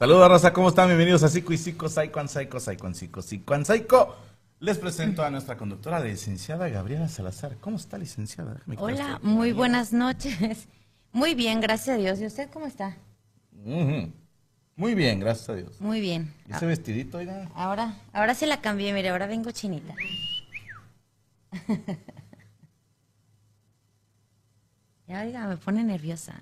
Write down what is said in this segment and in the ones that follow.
Saludos, raza, ¿cómo están? Bienvenidos a Psico y Psico, Psycho and Psycho, Psycho and Psico, Psycho and Psycho. Les presento a nuestra conductora, la licenciada Gabriela Salazar. ¿Cómo está, licenciada? Déjame Hola, esto. muy buenas noches. Muy bien, gracias a Dios. ¿Y usted cómo está? Muy bien, gracias a Dios. Muy bien. ¿Y ese vestidito, oiga? Ahora, ahora se la cambié, mire, ahora vengo chinita. Ya, oiga, me pone nerviosa.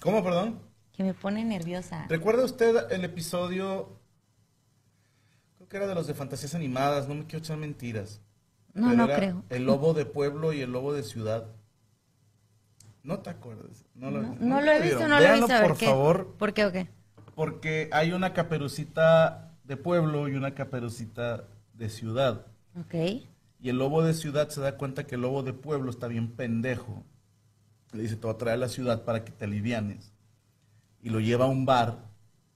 ¿Cómo, perdón? Que me pone nerviosa. ¿Recuerda usted el episodio? Creo que era de los de fantasías animadas, no me quiero echar mentiras. No, no creo. El lobo de pueblo y el lobo de ciudad. ¿No te acuerdas? No lo, No, no lo he visto, vieron. no lo he visto. Por ¿qué? favor, ¿Por qué o qué? porque hay una caperucita de pueblo y una caperucita de ciudad. Ok. Y el lobo de ciudad se da cuenta que el lobo de pueblo está bien pendejo. Le dice, te voy a traer a la ciudad para que te alivianes. Y lo lleva a un bar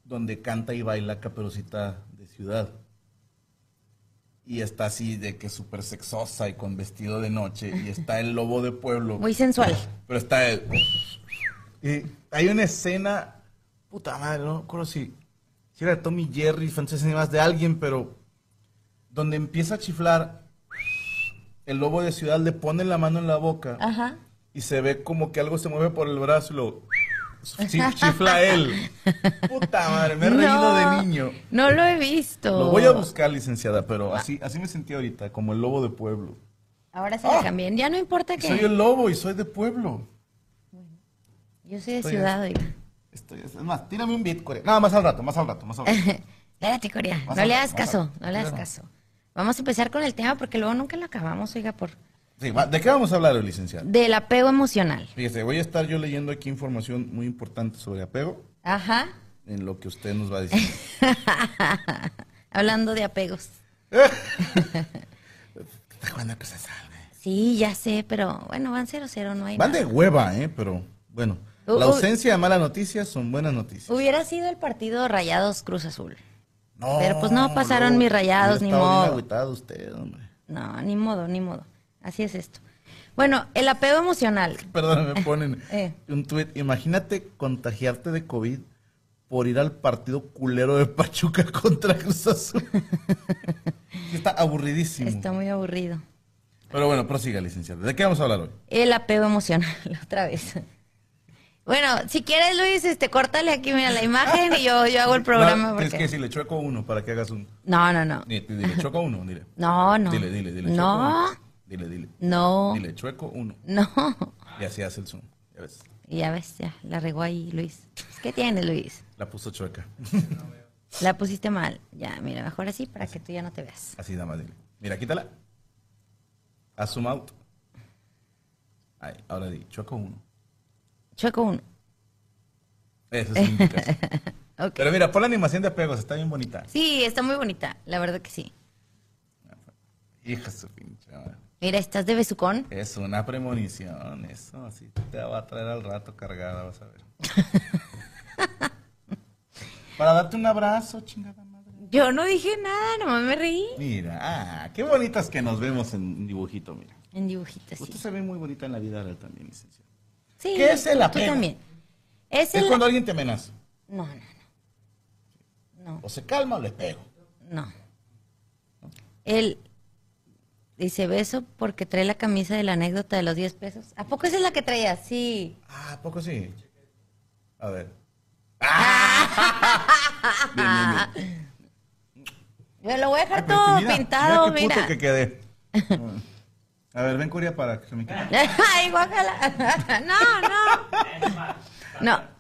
donde canta y baila caperucita de ciudad. Y está así de que súper sexosa y con vestido de noche. Y está el lobo de pueblo. Muy sensual. Pero está él. Y hay una escena, puta madre, no me acuerdo si, si era de Tommy Jerry, Frances Animas, de alguien, pero donde empieza a chiflar, el lobo de ciudad le pone la mano en la boca Ajá. y se ve como que algo se mueve por el brazo y lo chifla él. Puta madre, me he reído No, de niño. No lo he visto. Lo voy a buscar, licenciada, pero así, así me sentí ahorita, como el lobo de pueblo. Ahora se la Ah. cambié. Ya no importa que. Soy el lobo y soy de pueblo. Yo soy de Estoy ciudad, oiga. Estoy, es más, tírame un beat, Corea. No, más al rato, más al rato, más al rato. Espérate, Corea. No le hagas caso, no le hagas caso. Vamos a empezar con el tema porque luego nunca lo acabamos, oiga, por Sí, ¿De qué vamos a hablar hoy, licenciado? del apego emocional. Fíjese, voy a estar yo leyendo aquí información muy importante sobre apego, Ajá. en lo que usted nos va a decir. Hablando de apegos. Jugando que se salga. Sí, ya sé, pero bueno, van 0-0, no hay Van nada. de hueva, ¿eh? Pero bueno, Uh, la uh. ausencia de malas noticias son buenas noticias. Hubiera sido el partido Rayados Cruz Azul. No, pero pues no pasaron mis rayados, ni bien modo. agüitado usted, hombre. No, ni modo, ni modo. Así es esto. Bueno, el apego emocional. Perdón, me ponen Eh. un tuit. Imagínate contagiarte de COVID por ir al partido culero de Pachuca contra Cruz Azul. Está aburridísimo. Está muy aburrido. Pero bueno, prosiga, licenciado. ¿De qué vamos a hablar hoy? El apego emocional, otra vez. Bueno, si quieres, Luis, este, córtale aquí, mira, la imagen y yo, yo hago el programa. No, porque- que decirle, chueco uno para que hagas un... No, no, no. Dile, chueco uno, dile. No, no. Dile, dile, dile. No, uno. Dile, dile. no, Dile, chueco uno. no. Y así hace el zoom. Ya ves. Y ya ves, ya, la regó ahí, Luis. ¿Qué tiene, Luis? La puso chueca. La pusiste mal. Ya, mira, mejor así para que tú ya no te veas. Así nada más dile. Mira, quítala. Haz zoom out. Ahí, ahora di, choco uno. Chueco uno. Eso es indicación. Ok. Pero mira, pon la animación de apegos, está bien bonita. Sí, está muy bonita, la verdad que sí. Hija su pinche madre. Mira, estás de besucón. Es una premonición, eso así te va a traer al rato cargada, vas a ver. Para darte un abrazo, chingada madre. Yo no dije nada, nomás me reí. Mira, ah, qué bonitas que nos vemos en dibujito, mira. En dibujitos, sí. Usted se ve muy bonita en la vida real también, licenciado. Sí, ¿Qué es el Tú apego? también. Es Es el... cuando alguien te amenaza. No, no, no. No, O se calma o le pego. no. Él dice beso porque trae la camisa de la anécdota de los 10 pesos. ¿A poco esa es la que traía? Sí. Ah, ¿a poco sí? A ver. Ah. Bien, bien, bien. Yo lo voy a dejar Ay, todo mira, pintado, mira. qué puto mira. que quedé. A ver, ven Corea para que se me quite. Ay, guácala. No, no. No.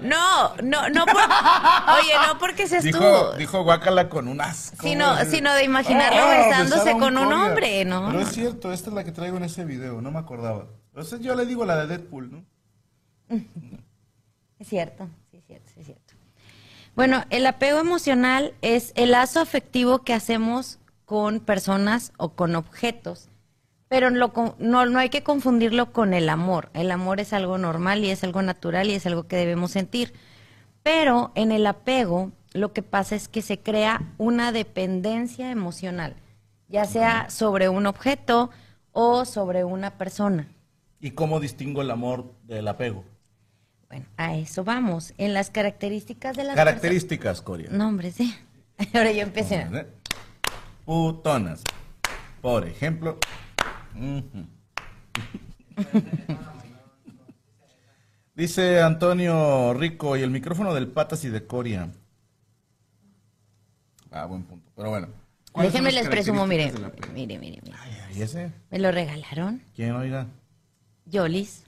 No, no, no. por- Oye, no porque seas Dijo, tú. dijo guácala con un asco. Sino- sino de imaginarlo Ah, besándose con un hombre, ¿no? Pero es cierto, esta es la que traigo en ese video, no me acordaba. Entonces yo le digo la de Deadpool, ¿no? Es cierto, sí, es cierto, sí, es cierto. Bueno, el apego emocional es el lazo afectivo que hacemos con personas o con objetos, pero lo no, no hay que confundirlo con el amor. El amor es algo normal y es algo natural y es algo que debemos sentir. Pero en el apego lo que pasa es que se crea una dependencia emocional, ya sea sobre un objeto o sobre una persona. ¿Y cómo distingo el amor del apego? Bueno, a eso vamos. En las características de las Características, personas- No, hombre, sí. Ahora yo empecé. Putonas. Por ejemplo. Dice Antonio Rico, y el micrófono del Patas y de Coria. Ah, buen punto. Pero bueno. ¿cuáles son Déjenme les presumo, mire, mire, mire, mire. Ay, ay, ese? Me lo regalaron. ¿Quién oiga? Yolis,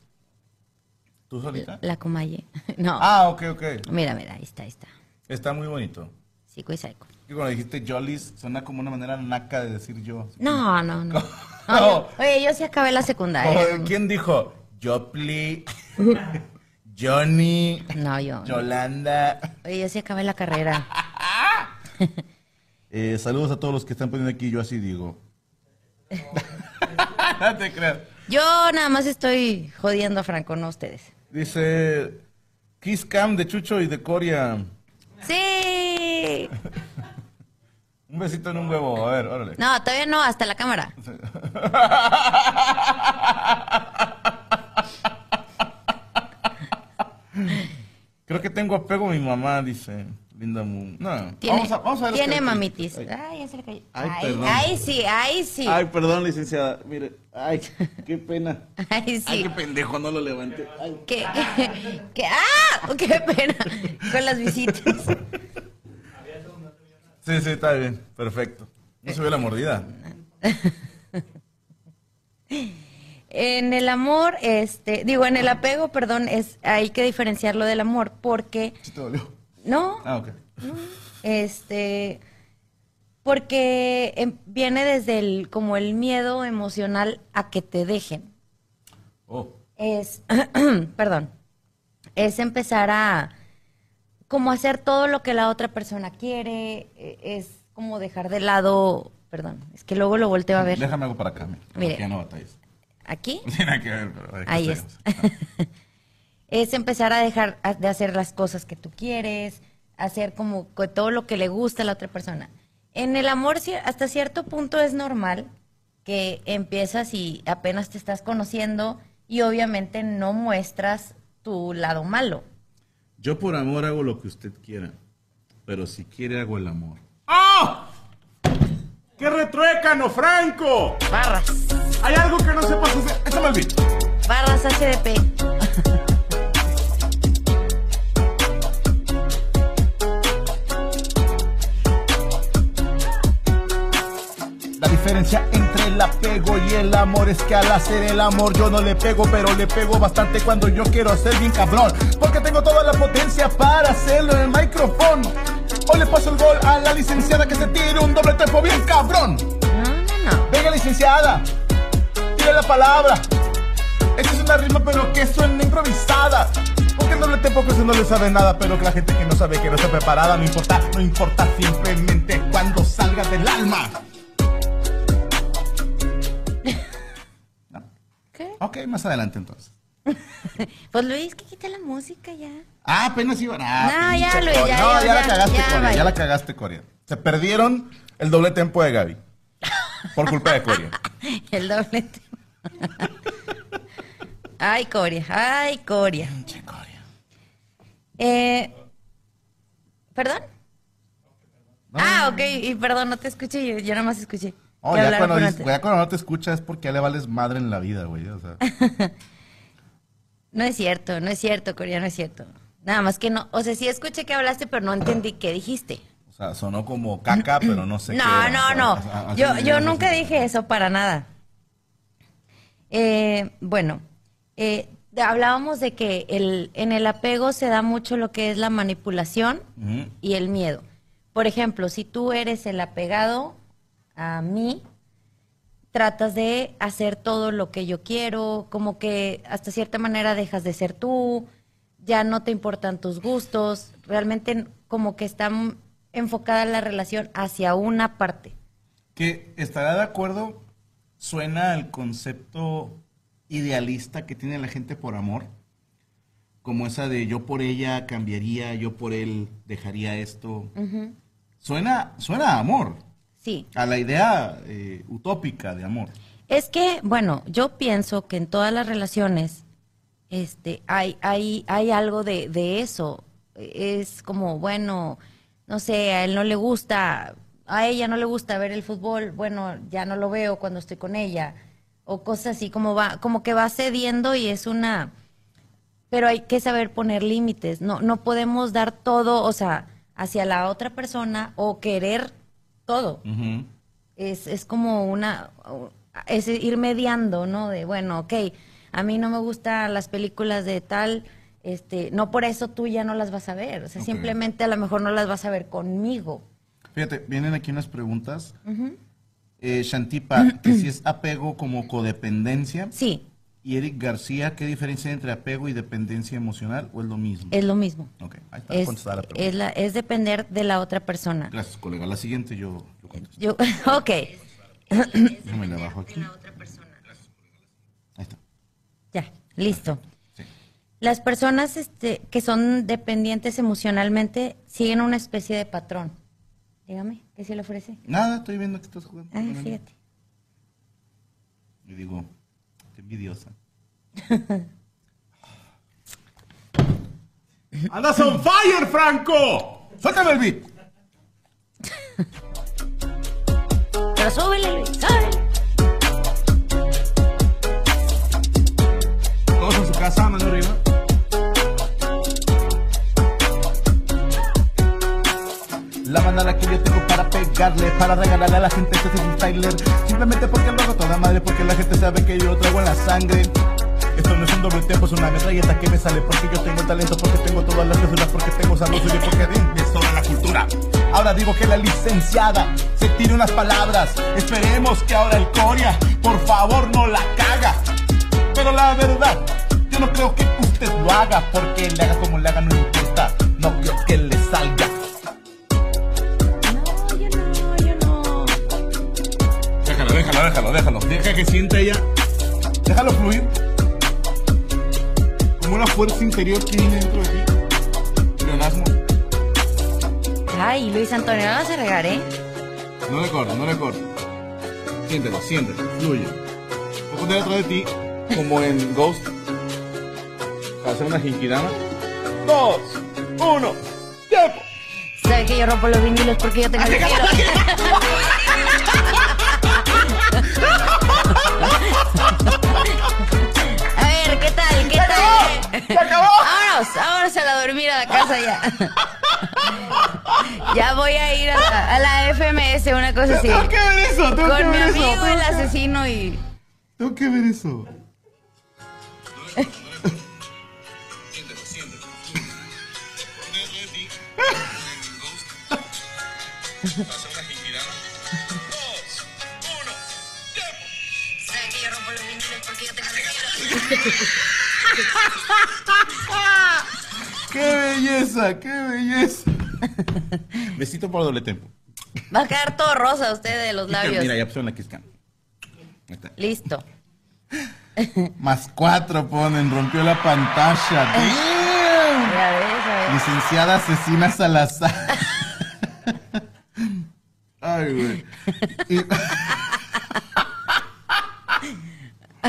¿Tú solita? la Comaye. No. Ah, ok, ok. Mira, mira, ahí está, ahí está. Está muy bonito. Psico y psycho. Y cuando dijiste Jollies, suena como una manera naca de decir yo. No, no, no. No. Oye, yo sí acabé la secundaria. ¿Quién dijo? Jopli, Johnny, No, yo. Yolanda. Oye, yo sí acabé la carrera. Eh, saludos a todos los que están poniendo aquí, yo así digo. no te creas. Yo nada más estoy jodiendo a Franco, no ustedes. Dice Kiss Cam de Chucho y de Coria. ¡Sí! Un besito en un huevo, a ver, órale. No, todavía no, hasta la cámara. Creo que tengo apego a mi mamá, dice Linda Moon. No, Tiene, vamos a, vamos a ver tiene mamitis. Ay. Ay, ya se le cayó. Ay, Ay, perdón. ay, sí, ay, sí. Ay, perdón, licenciada. Mire, ay, qué pena. Ay, Ay, sí. qué pendejo, no lo levanté. Ay. ¿Qué, qué, qué- ¡Ah! ¡Qué pena! Con las visitas. Sí, sí, está bien, perfecto. No se ve la mordida. En el amor, este, digo, en el apego, perdón, es hay que diferenciarlo del amor porque ¿Sí te dolió? no, Ah, ok. este, porque em, viene desde el como el miedo emocional a que te dejen. Oh, es, perdón, es empezar a como hacer todo lo que la otra persona quiere, e- es como dejar de lado, perdón, es que luego lo volteo a ver. déjame algo para acá, mira. Mire. Porque ya no batallas. Aquí tiene que ver, pero... aquí Ahí es. es empezar a dejar de hacer las cosas que tú quieres, hacer como todo lo que le gusta a la otra persona. En el amor hasta cierto punto es normal que empiezas y apenas te estás conociendo y obviamente no muestras tu lado malo. Yo por amor hago lo que usted quiera, pero si quiere hago el amor. ¡Ah! ¡Qué retruécano, Franco! Barras, Hay algo que no sepas hacer. Échame el beat. barras HDP. La diferencia entre el apego y el amor es que al hacer el amor yo no le pego, pero le pego bastante cuando yo quiero hacer bien cabrón. Porque tengo toda la potencia para hacerlo en el micrófono. Hoy le paso el gol a la licenciada que se tire un doble tempo bien cabrón. No, no, no. Venga, licenciada. Tire la palabra. Esta es una rima, pero que suena improvisada. Porque el doble tempo que usted no le sabe nada, pero que la gente que no sabe que no está preparada, no importa, no importa, simplemente cuando salga del alma. ¿Qué? Ok, más adelante entonces. Pues Luis, que quita la música ya. Ah, apenas iban. Ah, No, ya, Luis, Corea. ya, No, ya, ya, la cagaste, ya, Corea. Ya la cagaste, Corea. Se perdieron el doble tempo de Gaby. Por culpa de Corea. El doble tema. Ay, Coria, ay, Corea. Eh, ¿Perdón? No, Ah, ok, y perdón, no te escuché, yo, yo nada más escuché. Oh, ya, cuando, dices- ya cuando no te escuchas es porque ya le vales madre en la vida, güey. O sea, No es cierto, no es cierto, Coria, no es cierto. Nada más que no, o sea, sí escuché que hablaste, pero no entendí qué dijiste. o sea, sonó como caca, pero no sé No, qué no, O sea, no. o sea, así Yo, yo nunca dije eso para nada. Eh, bueno, eh, hablábamos de que el, en el apego se da mucho lo que es la manipulación y el miedo. Por ejemplo, si tú eres el apegado a mí, tratas de hacer todo lo que yo quiero, como que hasta cierta manera dejas de ser tú, ya no te importan tus gustos, realmente como que está enfocada la relación hacia una parte. Que estará de acuerdo, suena el concepto idealista que tiene la gente por amor. Como esa de yo por ella cambiaría, yo por él dejaría esto. Suena, suena a amor, Sí, a la idea eh, utópica de amor. Es que, bueno, yo pienso que en todas las relaciones este, hay, hay, hay algo de, de eso. Es como, bueno, no sé, a él no le gusta, a ella no le gusta ver el fútbol, bueno, ya no lo veo cuando estoy con ella. O cosas así, como va, como que va cediendo y es una pero hay que saber poner límites. No, no podemos dar todo, o sea, hacia la otra persona o querer todo. Es, es como una, es ir mediando, ¿no? De, bueno, ok, a mí no me gustan las películas de tal, este, no por eso tú ya no las vas a ver. O sea, simplemente a lo mejor no las vas a ver conmigo. Fíjate, vienen aquí unas preguntas. Eh, Shantipa, que si es apego como codependencia. Sí, Y Eric García, ¿qué diferencia hay entre apego y dependencia emocional o es lo mismo? es lo mismo. Ok, ahí está Es, contestada la pregunta. es, la- es depender de la otra persona. Gracias, colega. La siguiente yo, yo contesto. Yo, ok, Déjame le bajo aquí. Ahí está. ya, listo. Sí. Las personas este, que son dependientes emocionalmente siguen una especie de patrón. Dígame, ¿qué se le ofrece? Nada, estoy viendo que estás jugando. Ah, fíjate. Y digo, envidiosa. ¡Andas on fire, Franco! ¡Suéltame el beat! Pero súbele, Luis, súbele. Todos en su casa, mano arriba. La manera que yo tengo para pegarle, para regalarle a la gente este es un Tyler. Simplemente porque lo hago toda madre, porque la gente sabe que yo lo traigo en la sangre. No es un doble tempo, es una metralleta que me sale porque yo tengo talento, porque tengo todas las células, porque tengo salud y porque me sobra la cultura. Ahora digo que la licenciada se tire unas palabras. Esperemos que ahora el Coria, por favor, no la caga. Pero la verdad, yo no creo que usted lo haga, porque le haga como le haga, no importa. No creo que le salga. Déjalo, déjalo, déjalo, déjalo. Deja que sienta ella. Déjalo fluir. Una fuerza interior que viene dentro de ti. Leonasmo. Ay, Luis Antonio, no vas a regar, ¿eh? No le cortes, no le cortes. Siéntelo, siéntelo, fluye. Voy a poner atrás de ti, como en Ghost. Para hacer una jinkidama. Dos, uno, tiempo. ¿Sabes que yo rompo los vinilos porque yo tengo el ¡Se acabó! Vámonos, vámonos a la dormir a la casa ya. Ya voy a ir a la, a la FMS, una cosa así. Tengo que ver eso, tengo que Con mi ver eso. amigo tengo el que- asesino y... Tengo que ver eso. ¡Qué belleza! ¡Qué belleza! Besito por doble tempo. Va a quedar todo rosa usted de los labios. Mira, ya pusieron la Kiss Cam. Ahí está. Listo. Más cuatro ponen, rompió la pantalla. Damn. Ya ves, a ver. Licenciada asesina Salazar. Ay, güey. Y-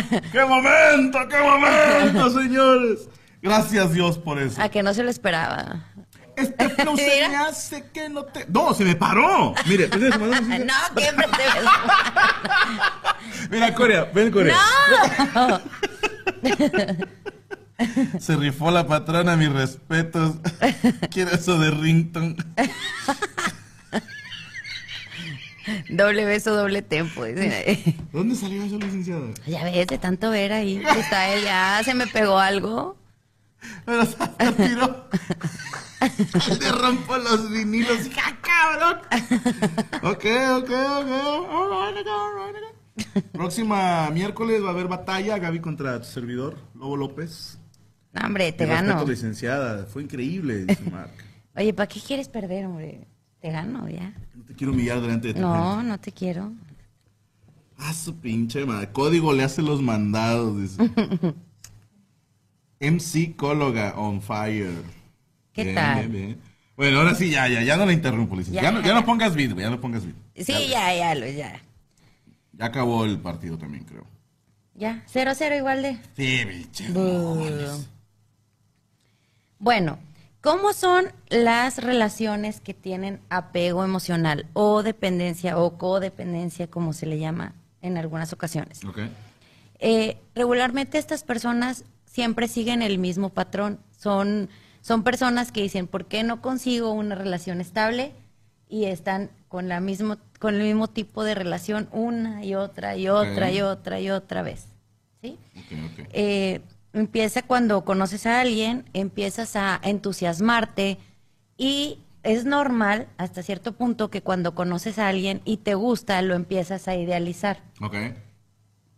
¡Qué momento! ¡Qué momento, señores! Gracias Dios por eso. A que no se lo esperaba. Este flow se me hace que no te. ¡No, se me paró! Mire, pues, Ah, sí, No, siempre te ves. Mira, Corea, ven, Corea. ¡No! Se rifó la patrona, mis respetos. Quiero eso de Rington. Doble beso, doble tempo. dice. ¿Dónde salió eso, licenciada? Ya ves, de tanto ver ahí. Está él, ya se me pegó algo. Pero se hasta tiró. Le rompo los vinilos. ¡Ja, cabrón! Ok, ok, ok. All right, all right, ok. Próxima miércoles va a haber batalla. Gaby contra tu servidor, Lobo López. No, hombre, te Mi gano. respeto, licenciada. Fue increíble, dice Mark. Oye, ¿para qué quieres perder, hombre? Te gano ya. No te quiero humillar delante de tu No, gente. no te quiero. Ah, su pinche madre. Código le hace los mandados, dice. MC Cóloga on fire. ¿Qué tal? Bueno, ahora sí, ya, ya, ya no la interrumpo, licenciada. Ya, Ya. no, ya no pongas güey, ya no pongas beat. Sí, ya, ya, lo, ya. Ya acabó el partido también, creo. Ya, cero, cero igual de. Sí, biche. Bu. Bueno, ¿cómo son las relaciones que tienen apego emocional o dependencia o codependencia, como se le llama en algunas ocasiones? Ok. Eh, regularmente estas personas siempre siguen el mismo patrón. Son, son personas que dicen, ¿por qué no consigo una relación estable? Y están con, la mismo, con el mismo tipo de relación una y otra y otra y otra y otra vez. ¿Sí? Ok, ok. eh, empieza cuando conoces a alguien, empiezas a entusiasmarte y es normal hasta cierto punto que cuando conoces a alguien y te gusta, lo empiezas a idealizar, Ok.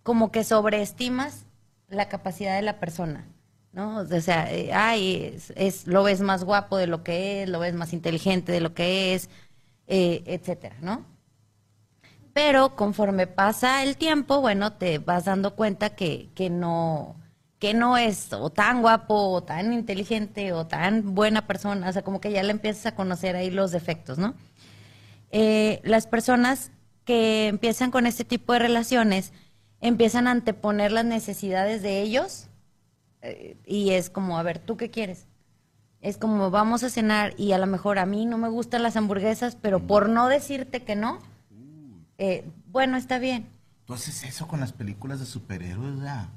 como que sobreestimas la capacidad de la persona. ¿No? O sea, eh, ay, es, es- lo ves más guapo de lo que es, lo ves más inteligente de lo que es, eh, etcétera, ¿no? Pero conforme pasa el tiempo, bueno, te vas dando cuenta que, que no que no es o tan guapo o tan inteligente o tan buena persona, o sea, como que ya le empiezas a conocer ahí los defectos, ¿no? Eh, las personas que empiezan con este tipo de relaciones empiezan a anteponer las necesidades de ellos eh, y es como, a ver, ¿tú qué quieres? Es como, vamos a cenar y a lo mejor a mí no me gustan las hamburguesas, pero por no decirte que no, eh, bueno, está bien. ¿Tú haces eso con las películas de superhéroes, ya?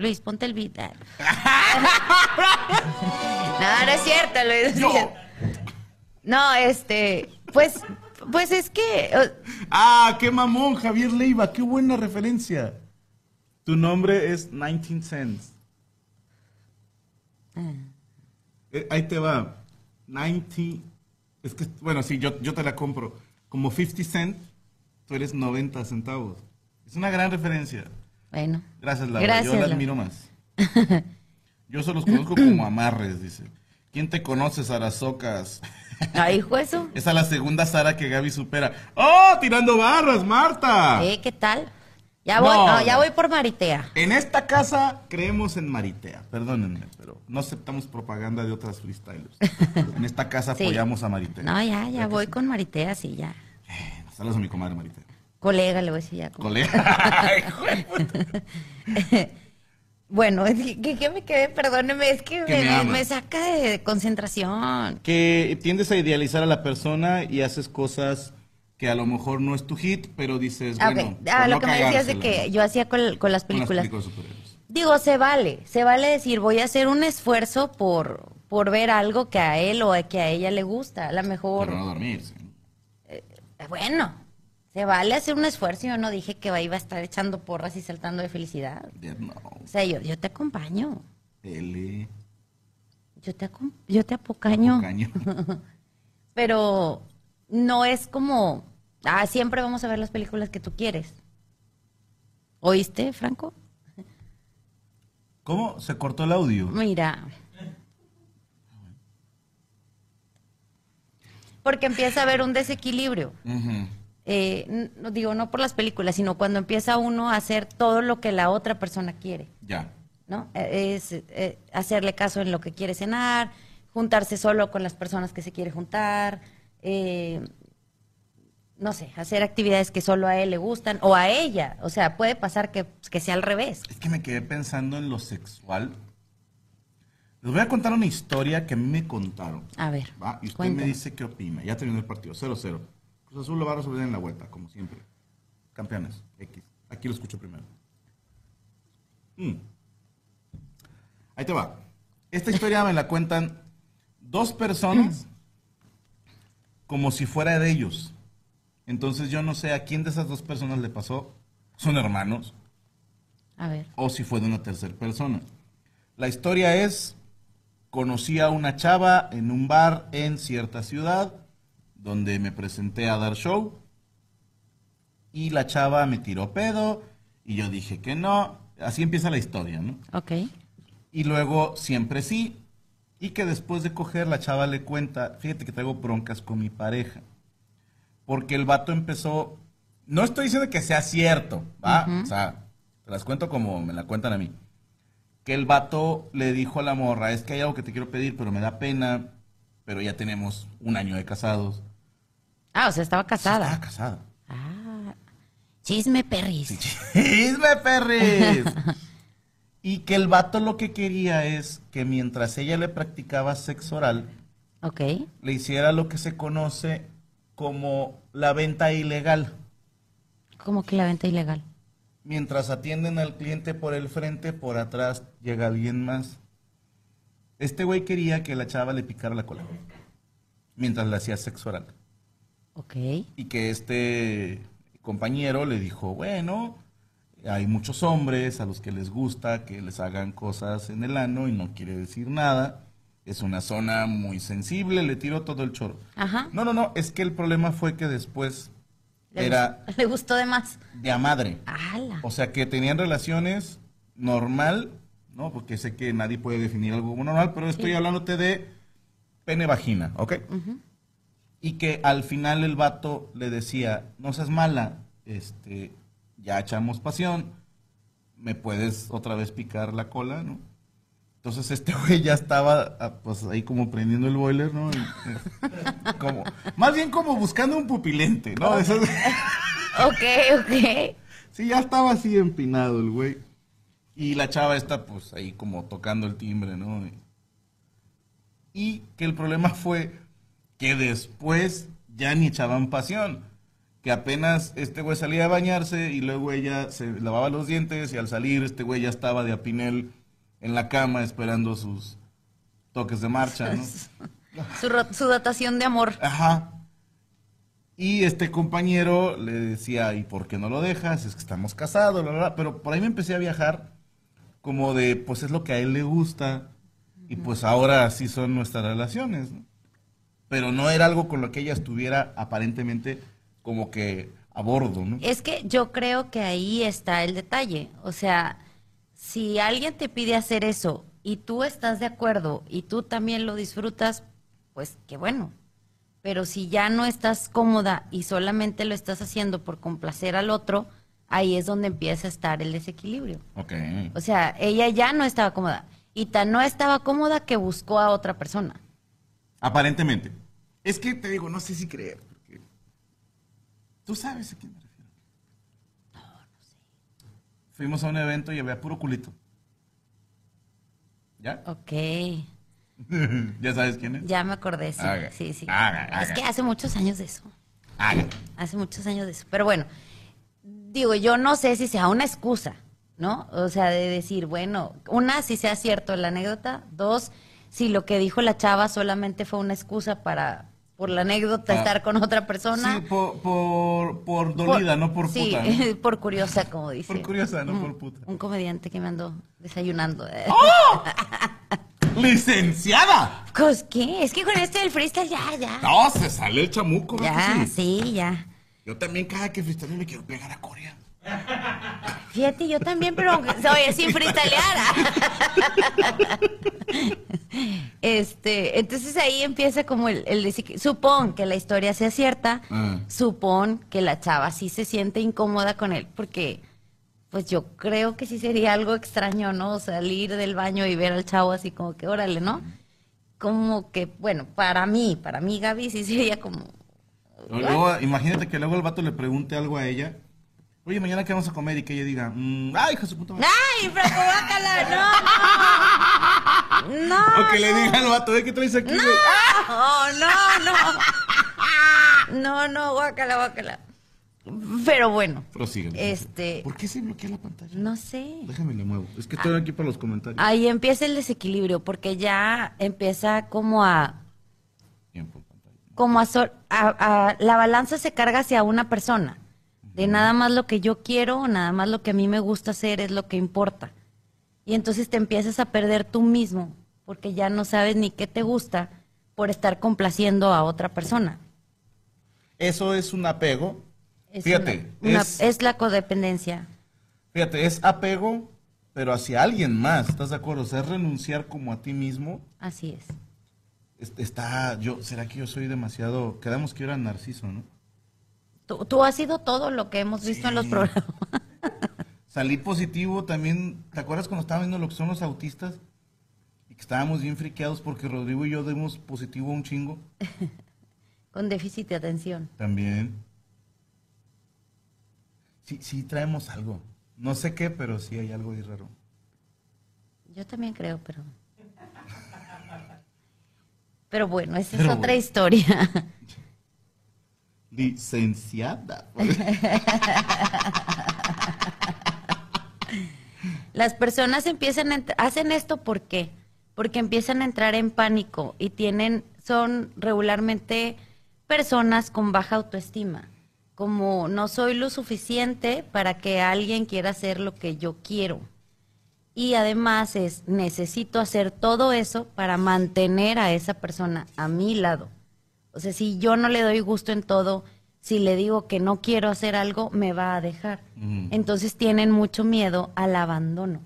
Luis, ponte el beat. no, no es cierto, Luis. No, este, pues, pues es que, Ah, qué mamón, Javier Leiva, qué buena referencia. Tu nombre es 19 Cents. Eh, ahí te va. 90. Es que, bueno, sí, yo, yo te la compro. Como 50 Cent, tú eres 90 centavos. Es una gran referencia. Bueno. Gracias, Laura. Gracias, yo la admiro más. Yo solo los conozco como amarres, dice. ¿Quién te conoce, Sarazocas? Ay, hijo eso. Esa es la segunda Sara que Gaby supera. ¡Oh! Tirando barras, Marta. ¿Eh? ¿Qué tal? Ya voy, No, no, ya voy por Maritea. En esta casa creemos en Maritea. Perdónenme, pero no aceptamos propaganda de otras freestylers. En esta casa Sí. apoyamos a Maritea. No, ya, ya ¿Verdad que voy sí? con Maritea, sí, ya. Saludos a mi comadre Maritea. Colega, le voy a decir ya. Colega. Bueno, que, que me quedé, perdóneme, es que, Que me, saca de concentración. que tiendes a idealizar a la persona y haces cosas que a lo mejor no es tu hit, pero dices, bueno, Ah, no lo que me decías de que ¿no? yo hacía con, con las Con las películas. películas. Digo, se vale, se vale decir, voy a hacer un esfuerzo por, por ver algo que a él o a que a ella le gusta. A lo mejor, Pero no dormirse. eh, bueno, se vale hacer un esfuerzo. Yo no dije que iba a estar echando porras y saltando de felicidad. No. O sea, yo, yo te acompaño. L. Yo te, yo te apocaño. Caño. Pero no es como, ah, siempre vamos a ver las películas que tú quieres. ¿Oíste, Franco? ¿Cómo? Se cortó el audio. Mira. Porque empieza a haber un desequilibrio. Eh, no digo, no por las películas, sino cuando empieza uno a hacer todo lo que la otra persona quiere. Ya. ¿no? Eh, Es eh, hacerle caso en lo que quiere cenar, juntarse solo con las personas que se quiere juntar, eh, no sé, hacer actividades que solo a él le gustan o a ella. O sea, puede pasar que, que sea al revés. Es que me quedé pensando en lo sexual. Les voy a contar una historia que a mí me contaron. A ver, ¿va? Y usted cuéntame. me dice qué opina. Ya terminó el partido, 0-0. Cruz Azul lo va a resolver en la vuelta, como siempre. Campeones, X. Aquí lo escucho primero. Mm. Ahí te va. Esta historia me la cuentan dos personas como si fuera de ellos. Entonces yo no sé a quién de esas dos personas le pasó. Son hermanos A ver. o si fue de una tercera persona. La historia es, conocí a una chava en un bar en cierta ciudad, donde me presenté a dar show, y la chava me tiró pedo, y yo dije que no, así empieza la historia, ¿no? Ok. Y luego siempre sí, y que después de coger la chava le cuenta, fíjate que traigo broncas con mi pareja, porque el vato empezó, no estoy diciendo que sea cierto, ¿va? O sea, te las cuento como me la cuentan a mí. Que el vato le dijo a la morra, es que hay algo que te quiero pedir, pero me da pena, pero ya tenemos un año de casados. Ah, o sea, estaba casada. Estaba casada. Ah, chisme perris. ¡Chisme, perris! y que el vato lo que quería es que mientras ella le practicaba sexo oral, Ok. le hiciera lo que se conoce como la venta ilegal. Como que la venta ilegal. Mientras atienden al cliente por el frente, por atrás llega alguien más. Este güey quería que la chava le picara la cola mientras le hacía sexo oral. Ok. Y que este compañero le dijo, bueno, hay muchos hombres a los que les gusta que les hagan cosas en el ano y no quiere decir nada. Es una zona muy sensible, le tiró todo el choro. Ajá. No, no, no, es que el problema fue que después Le era gustó- le gustó de más. de a madre. O sea, que tenían relaciones normal, ¿no? Porque sé que nadie puede definir algo como normal, pero estoy Sí. hablándote de pene-vagina, ¿ok? Y que al final el vato le decía, no seas mala, este, ya echamos pasión, me puedes otra vez picar la cola, ¿no? Entonces este güey ya estaba, ah, pues ahí como prendiendo el boiler, ¿no? Y, eh, como, más bien como buscando un pupilente, ¿no? Ok, ok. Sí, ya estaba así empinado el güey. Y la chava está pues ahí como tocando el timbre, ¿no? Y que el problema fue que después ya ni echaban pasión. Que apenas este güey salía a bañarse y luego ella se lavaba los dientes y al salir este güey ya estaba de apinel en la cama esperando sus toques de marcha, ¿no? Su, su dotación de amor. Ajá. Y este compañero le decía, ¿y por qué no lo dejas? Es que estamos casados, bla, bla, bla. Pero por ahí me empecé a viajar como de, pues es lo que a él le gusta. Y pues ahora así son nuestras relaciones, ¿no? Pero no era algo con lo que ella estuviera aparentemente como que a bordo, ¿no? Es que yo creo que ahí está el detalle. O sea, si alguien te pide hacer eso y tú estás de acuerdo y tú también lo disfrutas, pues qué bueno. Pero si ya no estás cómoda y solamente lo estás haciendo por complacer al otro, ahí es donde empieza a estar el desequilibrio. Ok. O sea, ella ya no estaba cómoda. Y tan no estaba cómoda que buscó a otra persona. Aparentemente. Es que te digo, no sé si creer. Porque tú sabes a quién me refiero. No, no sé. Fuimos a un evento y había puro culito. ¿Ya? Ok, ¿Ya sabes quién es? ya me acordé, sí, Haga, sí, sí. haga, Es que hace muchos años de eso. Hace muchos años de eso. Pero bueno, digo, yo no sé si sea una excusa, ¿no? O sea, de decir, bueno, una, si sea cierto la anécdota. Dos, si lo que dijo la chava solamente fue una excusa para, por la anécdota, Ah. estar con otra persona. Sí, por, por, por dolida, no por sí, puta. ¿no? por curiosa, como dice. Por curiosa, no un- por puta. Un comediante que me andó desayunando. ¡Oh! ¡Licenciada! Pues, ¿qué? Es que con este del freestyle ya, ya. No, se sale el chamuco, ¿verdad Ya, sí? sí, ya. Yo también cada que freestyle me quiero pegar a Corea. Fíjate, yo también, pero oye, sin freestylear. Este, entonces ahí empieza como el, el decir, supón que la historia sea cierta, Ah. supón que la chava sí se siente incómoda con él, porque pues yo creo que sí sería algo extraño, ¿no? Salir del baño y ver al chavo así como que, órale, ¿no? Como que, bueno, para mí, para mí Gaby sí sería como, Luego, imagínate que luego el vato le pregunte algo a ella. Oye, mañana qué vamos a comer y que ella diga, mm, ay, hija de su puta madre. ¡ay, Franco, guácala! ¡No, no! ¡No! o que le diga al vato, "Eh, ¿qué traes aquí? güey?" No, no, no. No, no, guácala, guácala. Pero bueno, Prosigue. Este- ¿Por qué se bloquea la pantalla? no sé. Déjame le muevo. Es que estoy aquí para los comentarios. Ahí empieza el desequilibrio, porque ya empieza como a, Tiempo en pantalla. como a, sol- a- a- la balanza se carga hacia una persona. De nada más lo que yo quiero, nada más lo que a mí me gusta hacer es lo que importa. Y entonces te empiezas a perder tú mismo, porque ya no sabes ni qué te gusta por estar complaciendo a otra persona. Eso es un apego. Es Fíjate, una- una- es- la codependencia. Fíjate, es apego, pero hacia alguien más. ¿Estás de acuerdo? O sea, es renunciar como a ti mismo. Así es. Es- Está, yo, ¿será que yo soy demasiado? Quedamos que yo era narciso, ¿no? Tú, tú has sido todo lo que hemos visto en los programas. Salí positivo también. ¿Te acuerdas cuando estaba viendo lo que son los autistas? Y que estábamos bien friqueados porque Rodrigo y yo dimos positivo a un chingo. Con déficit de atención. También. Sí, sí traemos algo. No sé qué, pero sí hay algo ahí raro. Yo también creo, pero. Pero bueno, esa Pero es otra bueno. historia. Licenciada. Las personas empiezan a hacen esto ¿por qué? Porque empiezan a entrar en pánico y tienen son regularmente personas con baja autoestima, como no soy lo suficiente para que alguien quiera hacer lo que yo quiero. Y además es necesito hacer todo eso para mantener a esa persona a mi lado. O sea, si yo no le doy gusto en todo, si le digo que no quiero hacer algo, me va a dejar. Mm. Entonces tienen mucho miedo al abandono,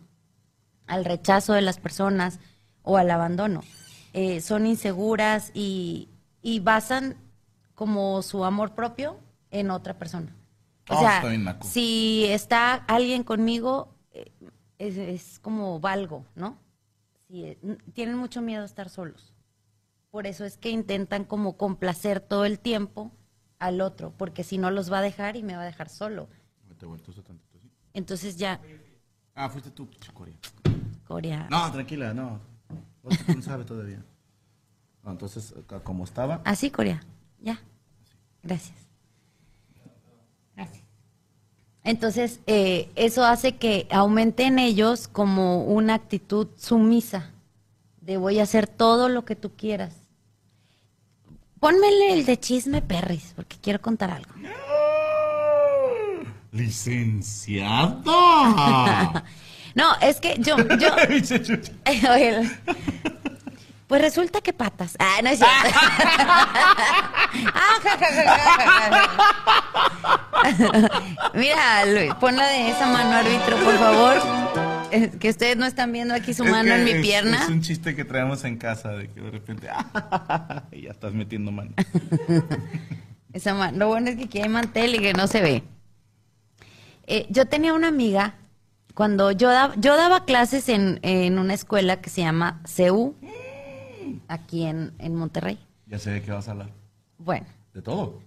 al rechazo de las personas o al abandono. Eh, son inseguras y, y basan como su amor propio en otra persona. O sea, está bien naco. si está alguien conmigo, eh, es, es como valgo, ¿no? Sí, eh, tienen mucho miedo a estar solos. Por eso es que intentan como complacer todo el tiempo al otro, porque si no los va a dejar y me va a dejar solo. Te vuelto eso tantito, ¿sí? Entonces ya, Ah, fuiste tú, Corea. Corea. No, tranquila, no. Vos no sabes todavía. No, entonces, como estaba, Así, Corea. Ya. Gracias. Gracias. Entonces, eh, eso hace que aumente en ellos como una actitud sumisa, de voy a hacer todo lo que tú quieras. Pónmele el de chisme perris, porque quiero contar algo. ¡Licenciada! No, es que yo, yo, Pues resulta que patas. Ah, no es cierto. Ah. Mira, Luis, ponla de esa mano, árbitro, por favor. Que ustedes no están viendo aquí su Es mano en mi es- pierna. Es un chiste que traemos en casa de que de repente y ya estás metiendo mano. Esa Lo bueno es que aquí hay mantel y que no se ve. Eh, yo tenía una amiga, cuando yo, daba yo daba clases en, en una escuela que se llama CEU, aquí en, en Monterrey. Ya sé de qué vas a hablar. Bueno, De todo.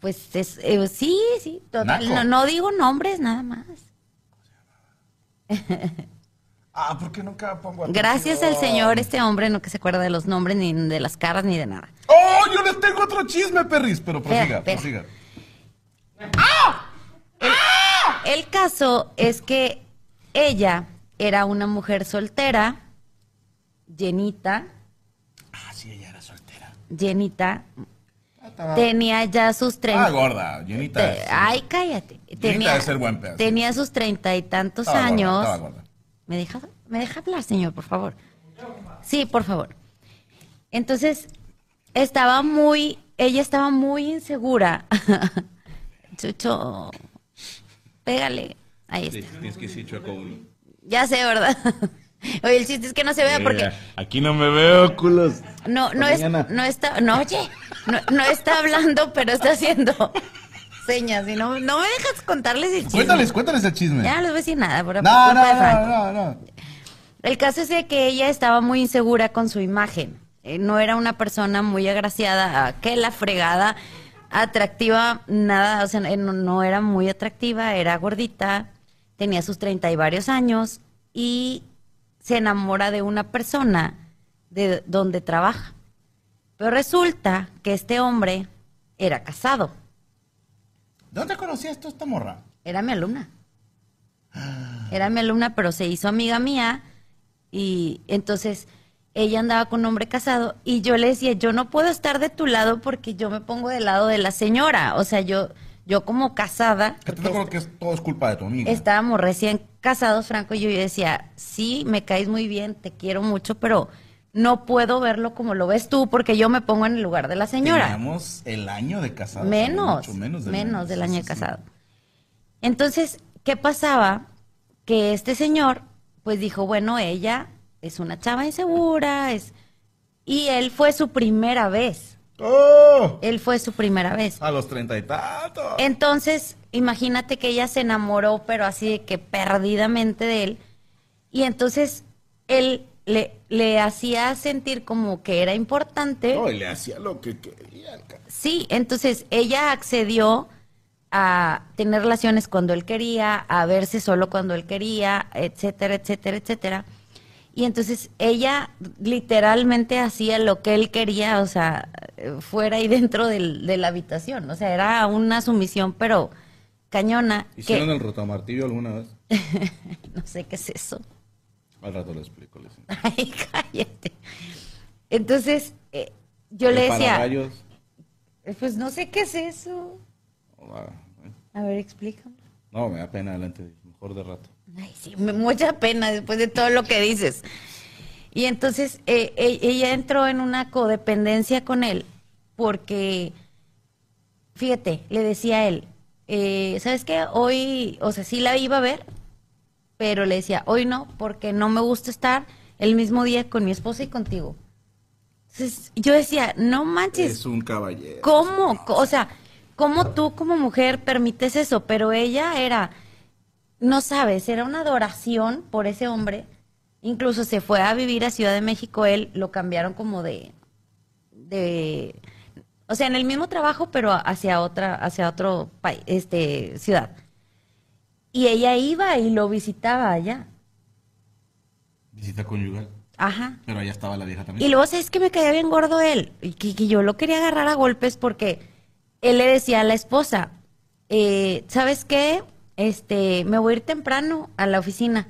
pues es, eh, sí, sí, total. No, no digo nombres, nada más. Ah, ¿por qué nunca pongo atención? Gracias al Señor, este hombre no que se acuerda de los nombres, ni de las caras, ni de nada. ¡Oh! Yo les tengo otro chisme, perris. Pero prosiga, espera. prosiga. El caso es que ella era una mujer soltera, llenita, Ah, sí, ella era soltera. llenita, Ah, estaba- tenía ya sus Ah, treinta. gorda, llenita. Te- Ay, cállate. Tenía, de ser buen pedazo. tenía sus treinta y tantos Estaba gorda, años. estaba gorda. ¿Me deja, ¿Me deja hablar, señor, por favor? Sí, por favor. Entonces, estaba muy, ella estaba muy insegura. Chucho, pégale. Ahí está. Tienes que decir chueco uno. Ya sé, ¿verdad? Oye, el chiste es que no se vea porque Aquí no me veo, culos. no, no, es, no está, no, oye, no, no está hablando, pero está haciendo señas y no, no me dejas contarles el chisme. Cuéntales, cuéntales el chisme. Ya no les voy a decir nada, por, no, no, no, no, no. El caso es de que ella estaba muy insegura con su imagen. Eh, no era una persona muy agraciada, ah, que la fregada, atractiva, nada, o sea, eh, no, no era muy atractiva, era gordita, tenía sus treinta y varios años y se enamora de una persona de donde trabaja. Pero resulta que este hombre era casado, ¿De dónde conocías tú esta morra? era mi alumna. Era mi alumna, pero se hizo amiga mía y entonces ella andaba con un hombre casado y yo le decía, yo no puedo estar de tu lado porque yo me pongo del lado de la señora. O sea, yo, yo como casada, Que te que es- todo es culpa de tu amiga. estábamos recién casados, Franco y yo, y yo decía, sí, me caes muy bien, te quiero mucho, pero no puedo verlo como lo ves tú porque yo me pongo en el lugar de la señora. Teníamos el año de casado. Menos, mucho menos menos, del del año. año Sí, de casado. Entonces, ¿qué pasaba? Que este señor, pues dijo, bueno, ella es una chava insegura, es... Y él fue su primera vez. ¡Oh! Él fue su primera vez. A los treinta y tantos. Entonces, imagínate que ella se enamoró, pero así de que perdidamente de él. Y entonces, él le, le hacía sentir como que era importante. No, y le hacía lo que quería. Sí, entonces ella accedió a tener relaciones cuando él quería, a verse solo cuando él quería, etcétera, etcétera, etcétera. Y entonces ella literalmente hacía lo que él quería, o sea, fuera y dentro del- de la habitación. O sea, era una sumisión, pero cañona. ¿Hicieron Que, el rotomartillo alguna vez? no sé qué es eso. Al rato lo explico. les- Ay, cállate. Entonces, eh, yo le decía, pararrayos. pues no sé qué es eso. Ah, eh. A ver, explícame. No, me da pena adelante. Mejor de rato. Ay, sí, me mucha pena después de todo lo que dices. Y entonces eh, e- ella entró en una codependencia con él porque, fíjate, le decía a él, eh, ¿sabes qué? Hoy, o sea, sí la iba a ver, pero le decía, hoy no, porque no me gusta estar el mismo día con mi esposa y contigo. Entonces yo decía, no manches, Es un caballero. ¿Cómo? O sea, ¿cómo tú como mujer permites eso? Pero ella era, no sabes, era una adoración por ese hombre. Incluso se fue a vivir a Ciudad de México, él lo cambiaron como de, de, o sea, en el mismo trabajo, pero hacia otra, hacia otro país, este, ciudad. Y ella iba y lo visitaba allá. Visita conyugal. Ajá. Pero allá estaba la vieja también. Y luego, ¿sabes que me caía bien gordo él? Y que, que yo lo quería agarrar a golpes porque él le decía a la esposa, eh, ¿sabes qué? Este, me voy a ir temprano a la oficina.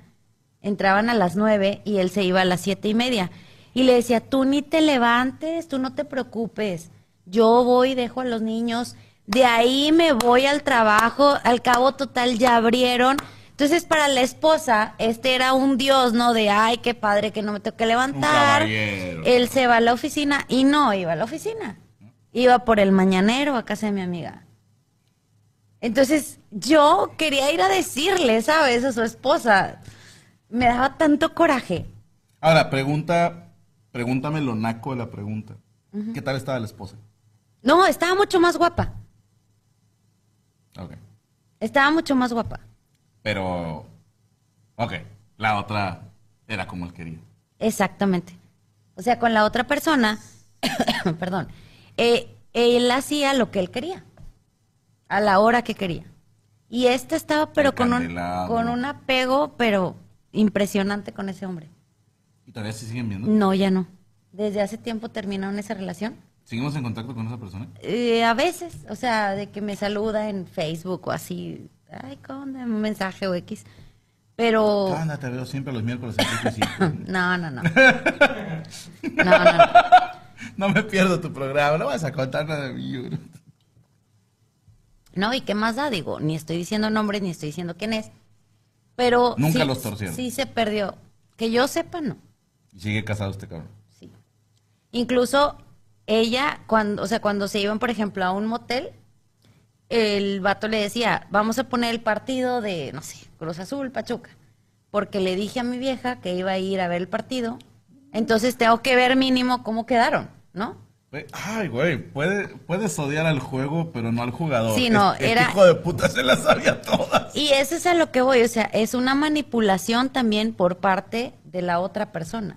Entraban a las nueve y él se iba a las siete y media. Y le decía, tú ni te levantes, tú no te preocupes. Yo voy, dejo a los niños. De ahí me voy al trabajo. Al cabo total ya abrieron. Entonces, para la esposa, este era un dios, ¿no? De, ay, qué padre que no me tengo que levantar. Él se va a la oficina y no iba a la oficina. Iba por el mañanero a casa de mi amiga. Entonces, yo quería ir a decirle, ¿sabes? A su esposa. Me daba tanto coraje. Ahora, pregunta, pregúntame lo naco de la pregunta. ¿Qué tal estaba la esposa? No, estaba mucho más guapa. Estaba mucho más guapa. Pero, ok, la otra era como él quería. Exactamente. O sea, con la otra persona, perdón, eh, él hacía lo que él quería, a la hora que quería. Y esta estaba, pero con un, con un apego, pero impresionante con ese hombre. ¿Y todavía se siguen viendo? No, ya no. Desde hace tiempo terminaron esa relación. ¿Seguimos en contacto con esa persona? Eh, a veces, o sea, de que me saluda en Facebook o así, ay, con un mensaje o X. Pero, Anda, te veo siempre los miércoles no, no, no. No, no, no. No me pierdo tu programa, no vas a contar nada de mí. No, ¿y qué más da? Digo, ni estoy diciendo nombres, ni estoy diciendo quién es. Pero. Nunca sí- los torcieron. Sí se perdió. Que yo sepa, no. Y sigue casado este cabrón. Sí. Incluso ella, cuando, o sea, cuando se iban, por ejemplo, a un motel, el vato le decía, vamos a poner el partido de, no sé, Cruz Azul, Pachuca. Porque le dije a mi vieja que iba a ir a ver el partido. Entonces tengo que ver mínimo cómo quedaron, ¿no? Ay, güey, puede, puedes odiar al juego, pero no al jugador. Sí, no, Este era- hijo de puta se las sabía todas. Y eso es a lo que voy, o sea, es una manipulación también por parte de la otra persona.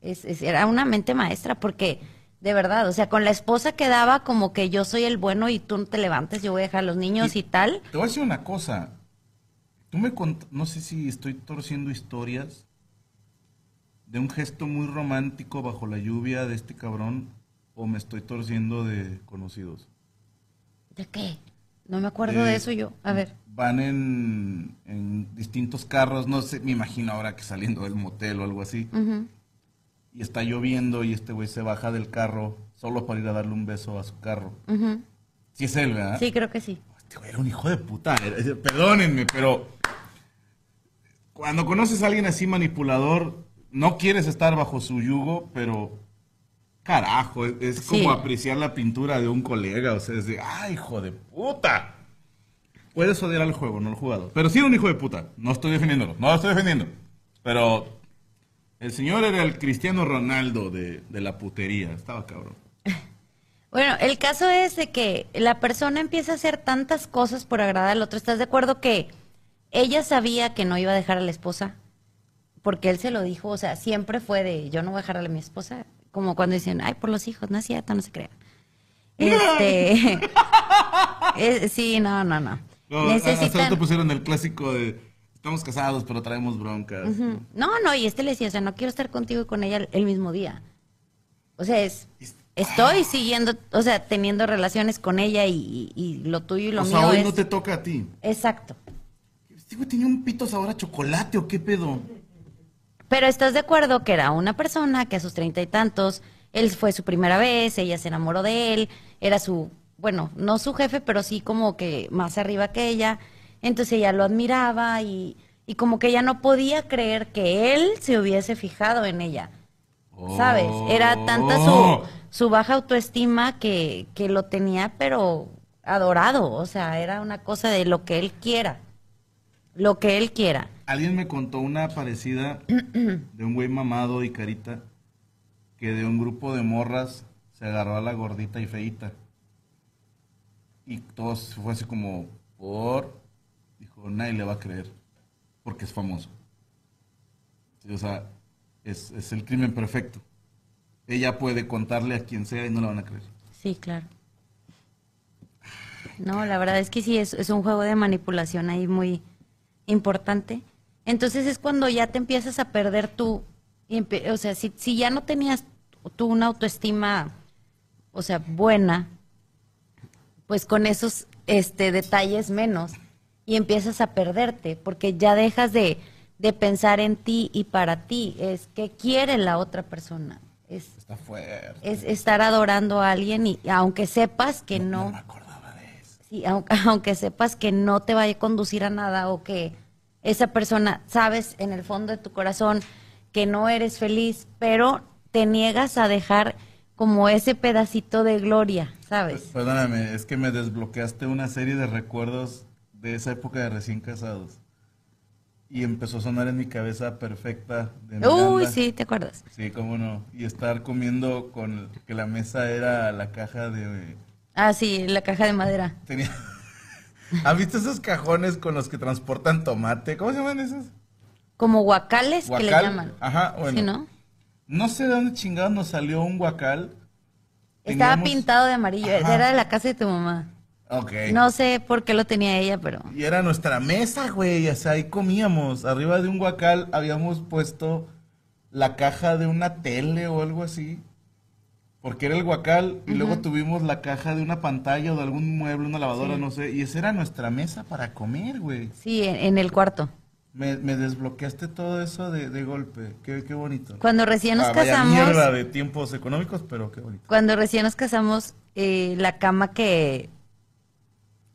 Es, es- era una mente maestra, porque de verdad, o sea, con la esposa quedaba como que yo soy el bueno y tú no te levantes, yo voy a dejar a los niños y, tal. Te voy a decir una cosa. Tú me cont- no sé si estoy torciendo historias de un gesto muy romántico bajo la lluvia de este cabrón o me estoy torciendo de conocidos. ¿De qué? No me acuerdo de eso yo. A ver. Van en, en distintos carros, no sé, me imagino ahora que saliendo del motel o algo así. Y está lloviendo y este güey se baja del carro solo para ir a darle un beso a su carro. Ujú. Sí es él, ¿verdad? Sí, creo que sí. Este güey era un hijo de puta. era- perdónenme, pero cuando conoces a alguien así manipulador, no quieres estar bajo su yugo, pero carajo, es, es como Sí. apreciar la pintura de un colega. O sea, es de, ¡ay, hijo de puta! Puedes odiar al juego, no al jugador. Pero sí era un hijo de puta. No estoy defendiéndolo, no lo estoy defendiendo. Pero el señor era el Cristiano Ronaldo de, de la putería. Estaba cabrón. Bueno, el caso es de que la persona empieza a hacer tantas cosas por agradar al otro. ¿Estás de acuerdo que ella sabía que no iba a dejar a la esposa? Porque él se lo dijo, o sea, siempre fue de yo no voy a dejar a mi esposa. Como cuando dicen, ay, por los hijos, no es cierto, no se crean. Este. es- sí, no, no, no. No, Necesitan. pusieron el clásico de estamos casados, pero traemos broncas. No, no, y este le decía, o sea, no quiero estar contigo y con ella el, mismo día. O sea, es, estoy siguiendo, o sea, teniendo relaciones con ella y, lo tuyo y lo o mío sea, hoy es... no te toca a ti. Exacto. Este güey tenía un pito sabor a chocolate o qué pedo. Pero estás de acuerdo que era una persona que a sus treinta y tantos, él fue su primera vez, ella se enamoró de él, era su, bueno, no su jefe, pero sí como que más arriba que ella. Entonces ella lo admiraba y, y como que ella no podía creer que él se hubiese fijado en ella. ¿Sabes? Era tanta Oh. su, su baja autoestima que, que lo tenía, pero adorado. O sea, era una cosa de lo que él quiera. Lo que él quiera. Alguien me contó una parecida de un güey mamado y carita que de un grupo de morras se agarró a la gordita y feita. Y todos fue así como, por. Dijo, nadie le va a creer. Porque es famoso. O sea, es, es el crimen perfecto. Ella puede contarle a quien sea y no la van a creer. Sí, claro. No, la verdad es que sí, es, es un juego de manipulación ahí muy importante. Entonces es cuando ya te empiezas a perder tú. o sea, si, si ya no tenías tú una autoestima, o sea, buena, pues con esos este, detalles menos y empiezas a perderte porque ya dejas de, de pensar en ti y para ti. Es que quiere la otra persona. Es, Está fuerte. es estar adorando a alguien y aunque sepas que no, me acordaba de eso. sí, aunque, aunque sepas que no te vaya a conducir a nada o que esa persona, sabes en el fondo de tu corazón que no eres feliz, pero te niegas a dejar como ese pedacito de gloria, ¿sabes? Perdóname, es que me desbloqueaste una serie de recuerdos de esa época de recién casados. Y empezó a sonar en mi cabeza perfecta de Miranda. Uy, sí, ¿te acuerdas? Sí, cómo no. Y estar comiendo con que la mesa era la caja de... Ah, sí, la caja de madera. Tenía... ¿Has visto esos cajones con los que transportan tomate? ¿Cómo se llaman esos? Como guacales que le llaman. Ajá, bueno. ¿Sí, no? No sé de dónde chingados nos salió un guacal. Estaba Teníamos- pintado de amarillo, Ajá. era de la casa de tu mamá. No sé por qué lo tenía ella, pero... Y era nuestra mesa, güey. O sea, ahí comíamos. Arriba de un guacal habíamos puesto la caja de una tele o algo así. Porque era el guacal. Y luego tuvimos la caja de una pantalla o de algún mueble, una lavadora, no sé. Y esa era nuestra mesa para comer, güey. Sí, en, en el cuarto. Me, me desbloqueaste todo eso de, de golpe. Qué, qué bonito. Cuando recién nos Ah, vaya casamos, mierda de tiempos económicos, pero qué bonito. cuando recién nos casamos, eh, la cama que,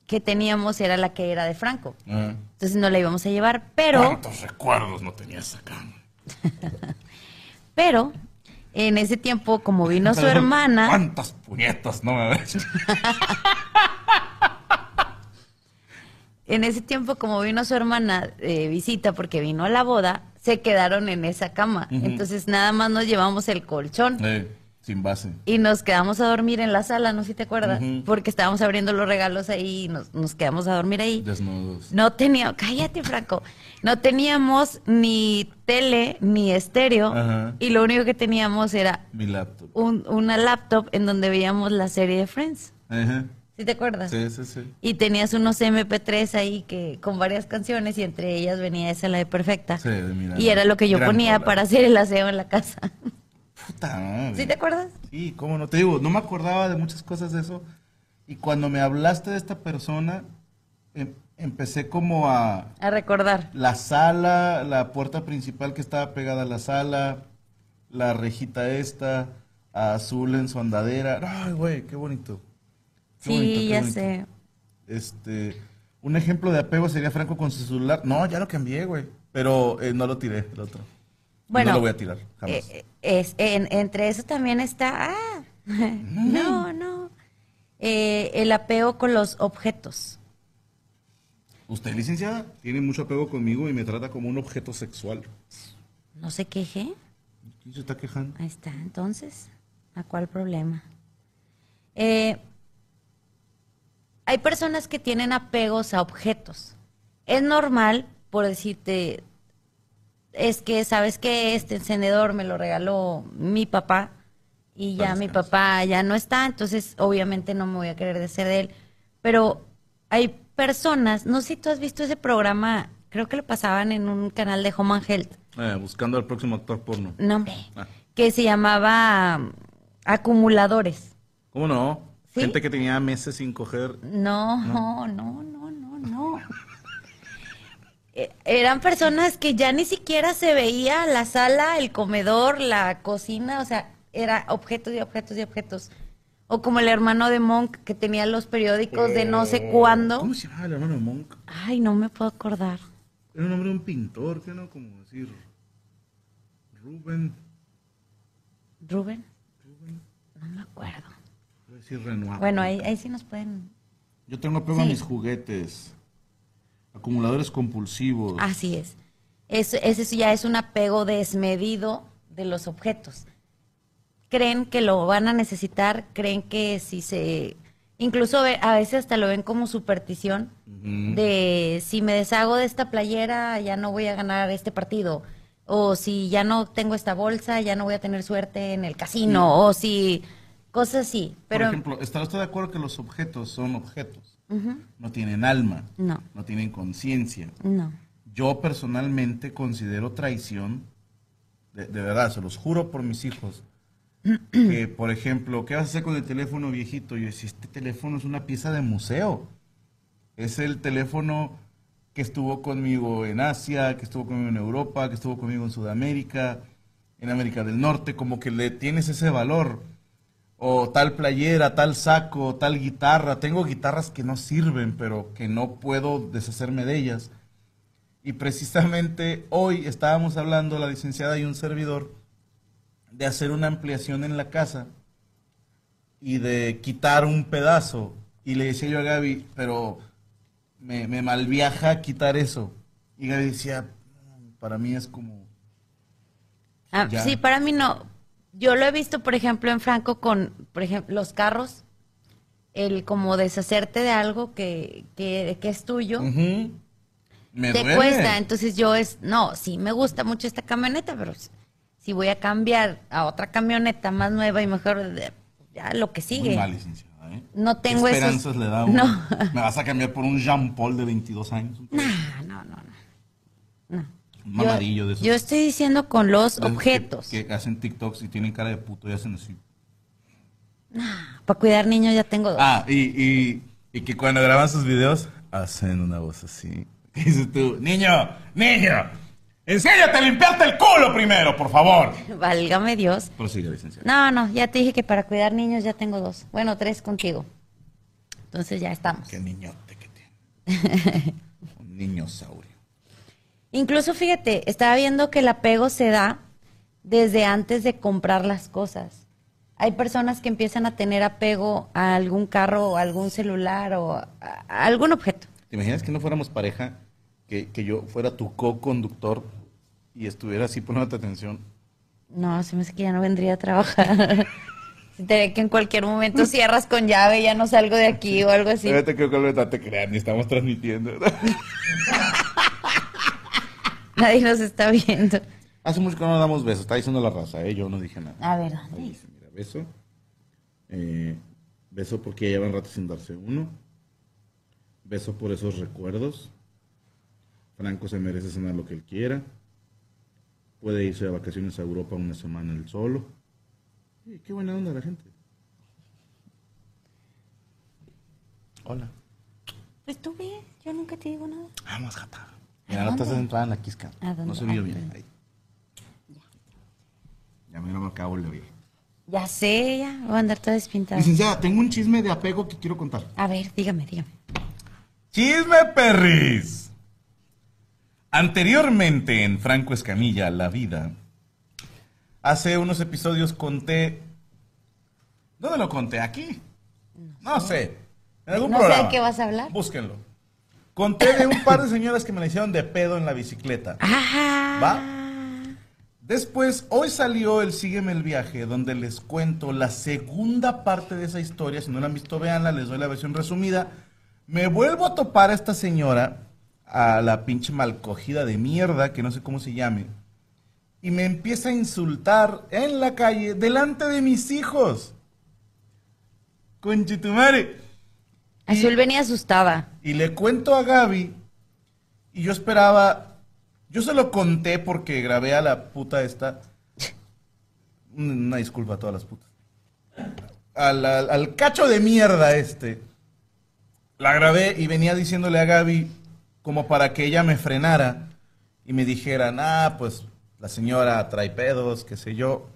que teníamos era la que era de Franco. Entonces no la íbamos a llevar, pero, ¿Cuántos recuerdos no tenía esa cama? Pero en ese tiempo, como vino su hermana, ¿Cuántas puñetas no me ves? en ese tiempo, como vino su hermana de visita porque vino a la boda, se quedaron en esa cama. Entonces nada más nos llevamos el colchón. Eh, sin base. Y nos quedamos a dormir en la sala, no sé si te acuerdas, porque estábamos abriendo los regalos ahí y nos, nos quedamos a dormir ahí. Desnudos. No teníamos, cállate Franco, no teníamos ni tele ni estéreo Ajá. y lo único que teníamos era Mi laptop. un- una laptop en donde veíamos la serie de Friends. Ajá. ¿Sí te acuerdas? Sí, sí, sí. Y tenías unos MP3 ahí que con varias canciones y entre ellas venía esa la de Perfecta. Sí, de Miranda. y era lo que yo ponía para hacer el aseo en la casa. Puta madre. ¿Sí te acuerdas? Sí, cómo no. Te digo, no me acordaba de muchas cosas de eso. Y cuando me hablaste de esta persona, em- empecé como a... A recordar. La sala, la puerta principal que estaba pegada a la sala, la rejita esta, azul en su andadera. Ay, güey, qué bonito. Qué Sí, bonito, qué ya bonito. sé. Este, un ejemplo de apego sería Franco con su celular. No, ya lo cambié, güey. Pero eh, no lo tiré, el otro. Bueno, no lo voy a tirar, jamás. Eh, es, en- entre eso también está, ah, no, no, Eh, el apego con los objetos. Usted, licenciada, tiene mucho apego conmigo y me trata como un objeto sexual. No se queje, ¿Quién se está quejando? ahí está, entonces, ¿a cuál problema? Eh, hay personas que tienen apegos a objetos. Es normal, por decirte, es que, ¿sabes que Este encendedor me lo regaló mi papá y ya mi papá ya no está, entonces obviamente no me voy a querer deshacer de él. Pero hay personas, no sé si tú has visto ese programa, creo que lo pasaban en un canal de Home and Health, Eh, buscando al próximo actor porno. no hombre, Ah. que se llamaba um, Acumuladores. ¿Cómo no? ¿Sí? Gente que tenía meses sin coger. No, no, no, no, no, no. Eh, Eran personas que ya ni siquiera se veía la sala, el comedor, la cocina, o sea, era objetos y objetos y objetos. O como el hermano de Monk que tenía los periódicos de no sé cuándo. ¿Cómo se llamaba el hermano de Monk? Ay, no me puedo acordar. Era un nombre de un pintor, ¿qué no? Como decir. Rubén. Rubén. No me acuerdo. Voy a decir Renoir. Bueno, ahí, ahí sí nos pueden. Yo tengo apego a Sí. mis juguetes. Acumuladores compulsivos. Así es. Eso, ese ya es un apego desmedido de los objetos. Creen que lo van a necesitar, creen que si se... Incluso ve- a veces hasta lo ven como superstición de si me deshago de esta playera ya no voy a ganar este partido. O si ya no tengo esta bolsa ya no voy a tener suerte en el casino. O si... Cosas así. Pero... Por ejemplo, ¿está usted de acuerdo que los objetos son objetos? No tienen alma. No. No tienen conciencia. No. Yo personalmente considero traición, de, de verdad, se los juro por mis hijos, que, por ejemplo, ¿qué vas a hacer con el teléfono viejito? Yo decía, este teléfono es una pieza de museo. Es el teléfono que estuvo conmigo en Asia, que estuvo conmigo en Europa, que estuvo conmigo en Sudamérica, en América del Norte, como que le tienes ese valor. O tal playera, tal saco, tal guitarra. Tengo guitarras que no sirven, pero que no puedo deshacerme de ellas. Y precisamente hoy estábamos hablando, la licenciada y un servidor, de hacer una ampliación en la casa y de quitar un pedazo. Y le decía yo a Gaby, pero me, me malviaja quitar eso. Y Gaby decía, "Mm, para mí es como... Ah, sí, para mí no. Yo lo he visto, por ejemplo, en Franco con, por ejemplo, los carros. El como deshacerte de algo que, que, que es tuyo. "Ujú, me te duele". cuesta. Entonces yo es, no, sí me gusta mucho esta camioneta, pero si voy a cambiar a otra camioneta más nueva y mejor, ya lo que Muy sigue. mal, licenciada, ¿eh? No ¿Qué tengo esos- esperanzas le da a uno? No. ¿Me vas a cambiar por un Jean Paul de 22 años? No, no, no. no. Mamadillo yo, de esos. yo estoy diciendo con los objetos. Que, que hacen TikToks y tienen cara de puto y hacen así. Para cuidar niños ya tengo dos. Ah, y, y, y que cuando graban sus videos hacen una voz así. ¿Qué dices tú? Niño, niño, enséñate a limpiarte el culo primero, por favor. Válgame Dios. Prosigue, licenciado. No, no, ya te dije que para cuidar niños ya tengo dos. Bueno, tres contigo. Entonces ya estamos. Qué niñote que tiene. Un niño saurio. Incluso fíjate, estaba viendo que el apego se da desde antes de comprar las cosas. Hay personas que empiezan a tener apego a algún carro o a algún celular o a, a algún objeto. ¿Te imaginas que no fuéramos pareja? Que, que yo fuera tu co-conductor y estuviera así poniéndote atención. No, se me hace que ya no vendría a trabajar. Se te ve que en cualquier momento cierras con llave y ya no salgo de aquí o algo así. Fíjate que no te crean, ni estamos transmitiendo. Nadie nos está viendo. Hace mucho que no damos besos, está diciendo la raza, ¿eh? yo no dije nada. A ver, Ahí dice, mira, beso. Eh, beso porque ya llevan rato sin darse uno. Beso por esos recuerdos. Franco se merece cenar lo que él quiera. Puede irse de vacaciones a Europa una semana él solo. Y qué buena onda la gente. Hola. Pues tú ve, yo nunca te digo nada. Vamos, gata. Mira, no estás centrada en la quisca. ¿A dónde? No se vio Ah, bien. Ahí. Ya me lo acabo de oír. Ya sé, ya, voy a andar toda despintada. Licenciada, tengo un chisme de apego que quiero contar. A ver, dígame, dígame. ¡Chisme, perris! Anteriormente en Franco Escamilla, La Vida, hace unos episodios conté... ¿Dónde lo conté? ¿Aquí? No sé. En algún No sé de programa. qué vas a hablar. Búsquenlo. Conté de un par de señoras que me la hicieron de pedo en la bicicleta. Ajá. ¿Va? Después, hoy salió el Sígueme el viaje, donde les cuento la segunda parte de esa historia. Si no la han visto, véanla, les doy la versión resumida. Me vuelvo a topar a esta señora, a la pinche malcogida de mierda, que no sé cómo se llame, y me empieza a insultar en la calle, delante de mis hijos. Conchetumare. Azul venía asustada. Y le cuento a Gaby, y yo esperaba, yo se lo conté porque grabé a la puta esta. Una disculpa a todas las putas. Al, al- al cacho de mierda este. La grabé y venía diciéndole a Gaby como para que ella me frenara y me dijera, ah, pues la señora trae pedos, qué sé yo.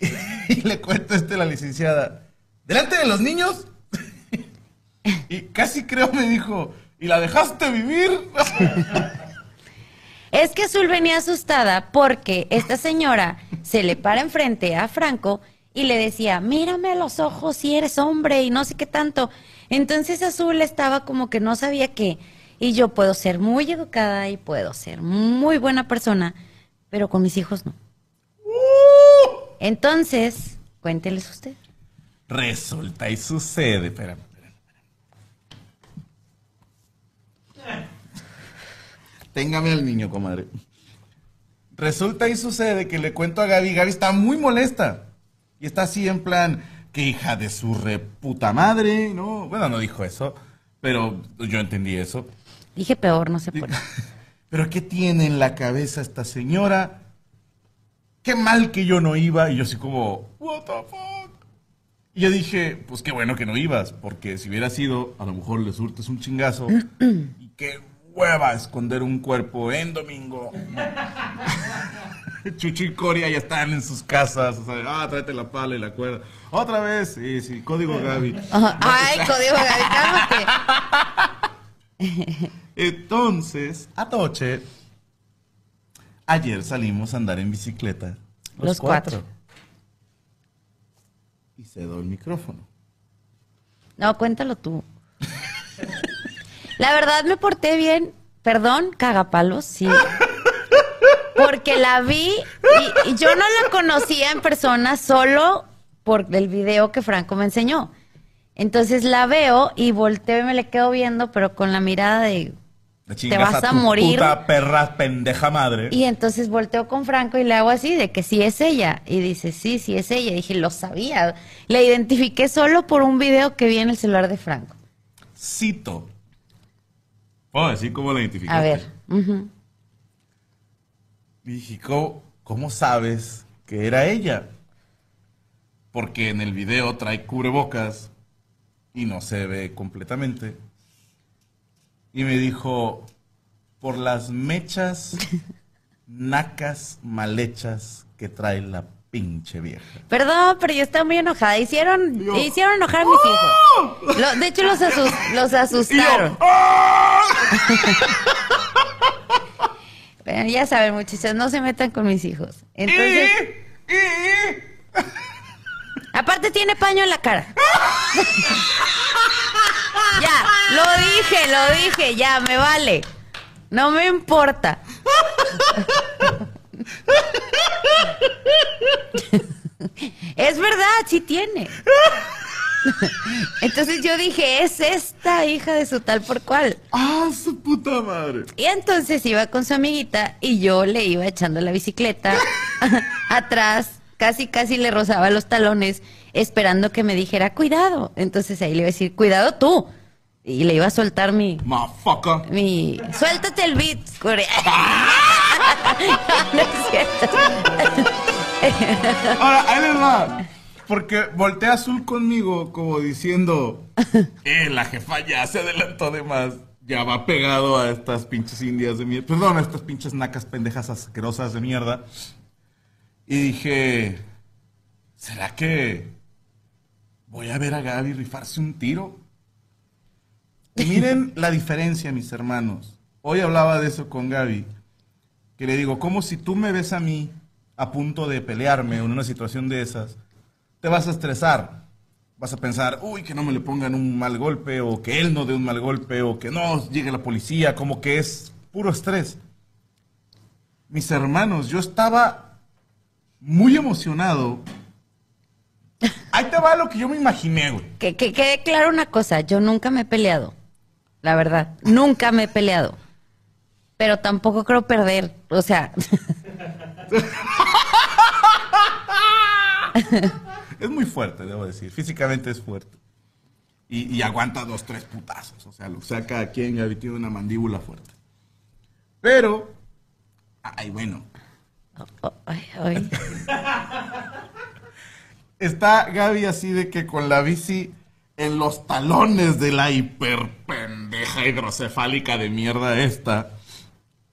Y, le cuento este a la licenciada, ¿delante de los niños? Y casi creo me dijo, ¿y la dejaste vivir? Es que Azul venía asustada porque esta señora se le para enfrente a Franco y le decía, mírame a los ojos si eres hombre y no sé qué tanto. Entonces Azul estaba como que no sabía qué. Y yo puedo ser muy educada y puedo ser muy buena persona, pero con mis hijos no. Entonces, cuénteles usted. Resulta y sucede, espérame. Téngame al niño, comadre. Resulta y sucede que le cuento a Gaby, Gaby está muy molesta. Y está así en plan, que hija de su reputa madre, ¿no? Bueno, no dijo eso, pero yo entendí eso. Dije peor, no sé por qué. Pero ¿qué tiene en la cabeza esta señora? Qué mal que yo no iba. Y yo así como, what the fuck. Y yo dije, pues qué bueno que no ibas, porque si hubiera sido, a lo mejor le surtes un chingazo. y qué hueva esconder un cuerpo en domingo. Chuchi y Coria ya están en sus casas. O sea, ah, tráete la pala y la cuerda. Otra vez, sí, sí, código Gaby. Ay, código Gaby, cálmate. Entonces, Atoche, ayer salimos a andar en bicicleta. Los cuatro. Y cedo el micrófono. No, cuéntalo tú. La verdad me porté bien. Perdón, cagapalos, sí. Porque la vi y, y yo no la conocía en persona solo por el video que Franco me enseñó. Entonces la veo y volteo y me le quedo viendo, pero con la mirada de... Te vas a tu morir. Puta perra pendeja madre. Y entonces volteo con Franco y le hago así, de que sí es ella. Y dice, sí, sí es ella. Y dije, lo sabía. La identifiqué solo por un video que vi en el celular de Franco. Cito. ¿Puedo decir cómo la identificaste? A ver. Y dije, ¿cómo, cómo sabes que era ella? Porque en el video trae cubrebocas y no se ve completamente. Y me dijo, por las mechas nacas mal hechas que trae la pinche vieja. Perdón, pero yo estaba muy enojada. Hicieron, Yo- hicieron enojar a mis hijos. Lo- de hecho, los, asus- los Y yo, asustaron. ¡ah! Pero ya saben, muchachos, no se metan con mis hijos. Entonces, Y- y- aparte tiene paño en la cara. ya, lo dije, lo dije, ya, me vale. No me importa. es verdad, sí tiene. Entonces yo dije, es esta hija de su tal por cual. ¡Ah, su puta madre! Y entonces iba con su amiguita y yo le iba echando la bicicleta atrás, casi casi le rozaba los talones, esperando que me dijera cuidado. Entonces ahí le iba a decir, cuidado tú. Y le iba a soltar mi, mi, suéltate el beat, Core. No es cierto. Ahora, ahí les va. Porque voltea azul conmigo como diciendo, eh, la jefa ya se adelantó de más. Ya va pegado a estas pinches indias de mierda. Perdón, a estas pinches nacas pendejas asquerosas de mierda. Y dije, ¿será que voy a ver a Gaby rifarse un tiro? Y miren la diferencia, mis hermanos. Hoy hablaba de eso con Gaby. Que le digo, como si tú me ves a mí a punto de pelearme en una situación de esas, te vas a estresar. Vas a pensar, uy, que no me le pongan un mal golpe, o que él no dé un mal golpe, o que no llegue la policía, como que es puro estrés. Mis hermanos, yo estaba muy emocionado. Ahí te va lo que yo me imaginé, güey. Que, que quede claro una cosa, yo nunca me he peleado. La verdad, nunca me he peleado. Pero tampoco creo perder. O sea, Es muy fuerte, debo decir. Físicamente es fuerte. Y, y aguanta dos, tres putazos. O sea, lo sea cada quien Gaby tiene una mandíbula fuerte. Pero, ay, bueno. ay, ay. Está Gaby así de que con la bici en los talones de la hiper pendeja hidrocefálica de mierda esta.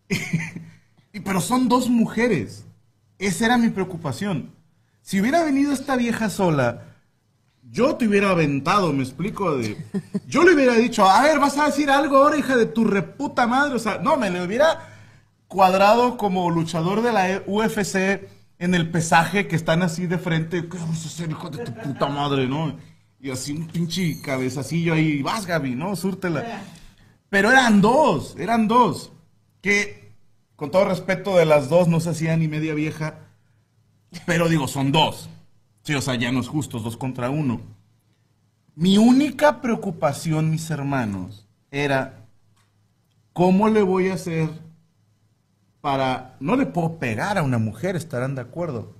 Y, pero son dos mujeres. Esa era mi preocupación. Si hubiera venido esta vieja sola, yo te hubiera aventado, me explico. De, yo le hubiera dicho, a ver, vas a decir algo ahora, hija de tu reputa madre. O sea, no, me le hubiera cuadrado como luchador de la UFC en el pesaje que están así de frente. ¿Qué vamos a hacer, hijo de tu puta madre, no? Y así un pinche cabezacillo ahí, vas, Gaby, ¿no? Súrtela. Pero eran dos, eran dos. Que, con todo respeto de las dos, no se hacía ni media vieja. Pero digo, son dos. Sí, o sea, ya no es justo, dos contra uno. Mi única preocupación, mis hermanos, era cómo le voy a hacer para... No le puedo pegar a una mujer, estarán de acuerdo.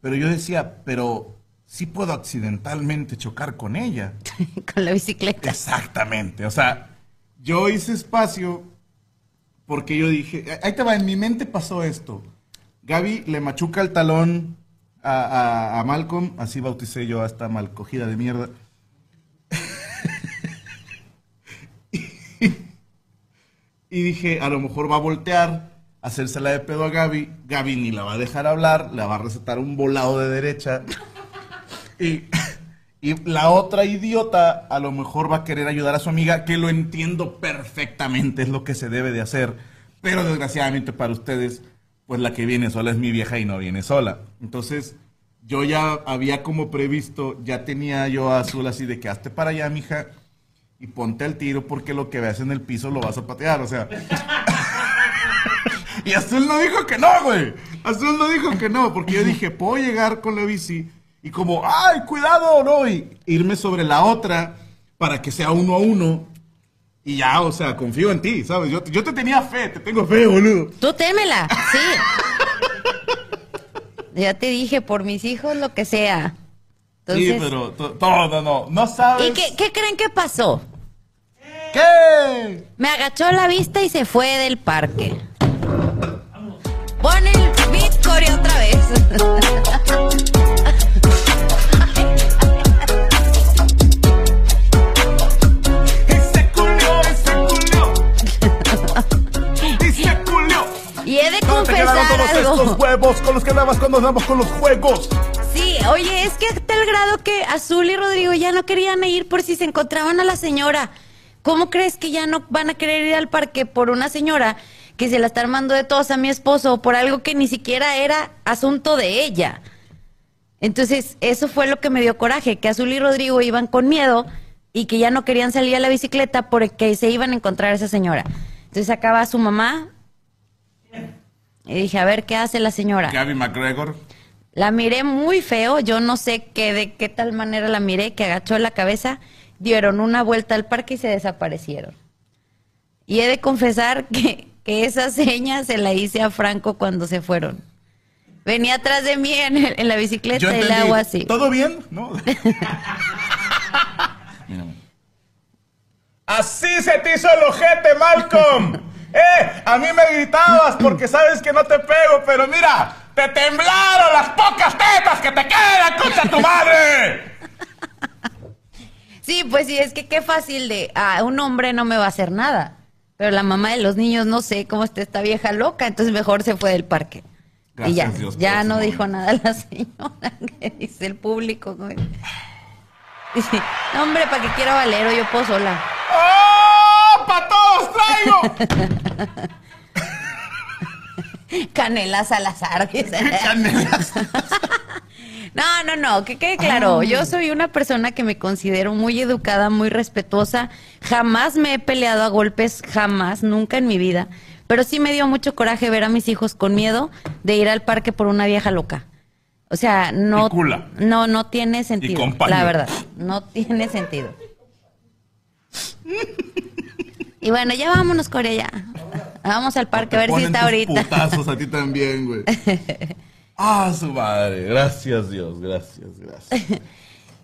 Pero yo decía, pero sí puedo accidentalmente chocar con ella. Con la bicicleta. Exactamente. O sea, yo hice espacio porque yo dije, ahí te va, en mi mente pasó esto. Gaby le machuca el talón a, Malcolm, así bauticé yo a esta malcogida de mierda. y dije, a lo mejor va a voltear, hacérsela de pedo a Gaby. Gaby ni la va a dejar hablar, le va a recetar un volado de derecha. Y, y la otra idiota a lo mejor va a querer ayudar a su amiga, que lo entiendo perfectamente, es lo que se debe de hacer. Pero desgraciadamente para ustedes, pues la que viene sola es mi vieja y no viene sola. Entonces, yo ya había como previsto, ya tenía yo a Azul así de que hazte para allá, mija, y ponte al tiro porque lo que veas en el piso lo vas a patear, o sea. y Azul no dijo que no, güey. Azul no dijo que no, porque yo dije, puedo llegar con la bici y como, ay, cuidado, no, y irme sobre la otra para que sea uno a uno. Y ya, o sea, confío en ti, ¿sabes? Yo, yo te tenía fe, te tengo fe, boludo. Tú témela, sí. Ya te dije, por mis hijos, lo que sea. Entonces, sí, pero to- no, no, no, no sabes. ¿Y qué, qué creen que pasó? ¿Qué? Me agachó la vista y se fue del parque. Pon el beat core otra vez. Y he de ¿Dónde te quedaron confesar todos estos algo. huevos con los que andabas cuando andamos con los juegos? Sí, oye, es que a tal grado que Azul y Rodrigo ya no querían ir por si se encontraban a la señora. ¿Cómo crees que ya no van a querer ir al parque por una señora que se la está armando de todos a mi esposo por algo que ni siquiera era asunto de ella. Entonces, eso fue lo que me dio coraje, que Azul y Rodrigo iban con miedo y que ya no querían salir a la bicicleta porque se iban a encontrar a esa señora. Entonces acaba su mamá y dije, a ver qué hace la señora. Gaby McGregor. La miré muy feo, yo no sé qué, de qué tal manera la miré, que agachó la cabeza, dieron una vuelta al parque y se desaparecieron. Y he de confesar que, que esa seña se la hice a Franco cuando se fueron. Venía atrás de mí en, en la bicicleta y le entendí, hago así. ¿Todo bien? ¿No? Así se te hizo el ojete, Malcolm. Eh, a mí me gritabas porque sabes que no te pego, pero mira, te temblaron las pocas tetas que te quedan, concha tu madre. Sí, pues sí, es que qué fácil de, a un hombre no me va a hacer nada. Pero la mamá de los niños no sé cómo está esta vieja loca, entonces mejor se fue del parque. y ya, Gracias, Dios, ya no dijo nada la señora, que dice el público. güey. Dice, no hombre, para que quiera Valero, yo puedo sola. ¡Oh! ¡Pa' todos traigo! Canela Salazar, dice. Canelas. No, no, no, que quede claro, yo soy una persona que me considero muy educada, muy respetuosa, jamás me he peleado a golpes, jamás, nunca en mi vida, pero sí me dio mucho coraje ver a mis hijos con miedo de ir al parque por una vieja loca. O sea, no, no, no tiene sentido, la verdad, no tiene sentido. Y bueno, ya vámonos, Corea, ya. Vamos al parque a ver si está ahorita. putazos a ti también, güey. Ah, su madre. Gracias, Dios. Gracias, gracias.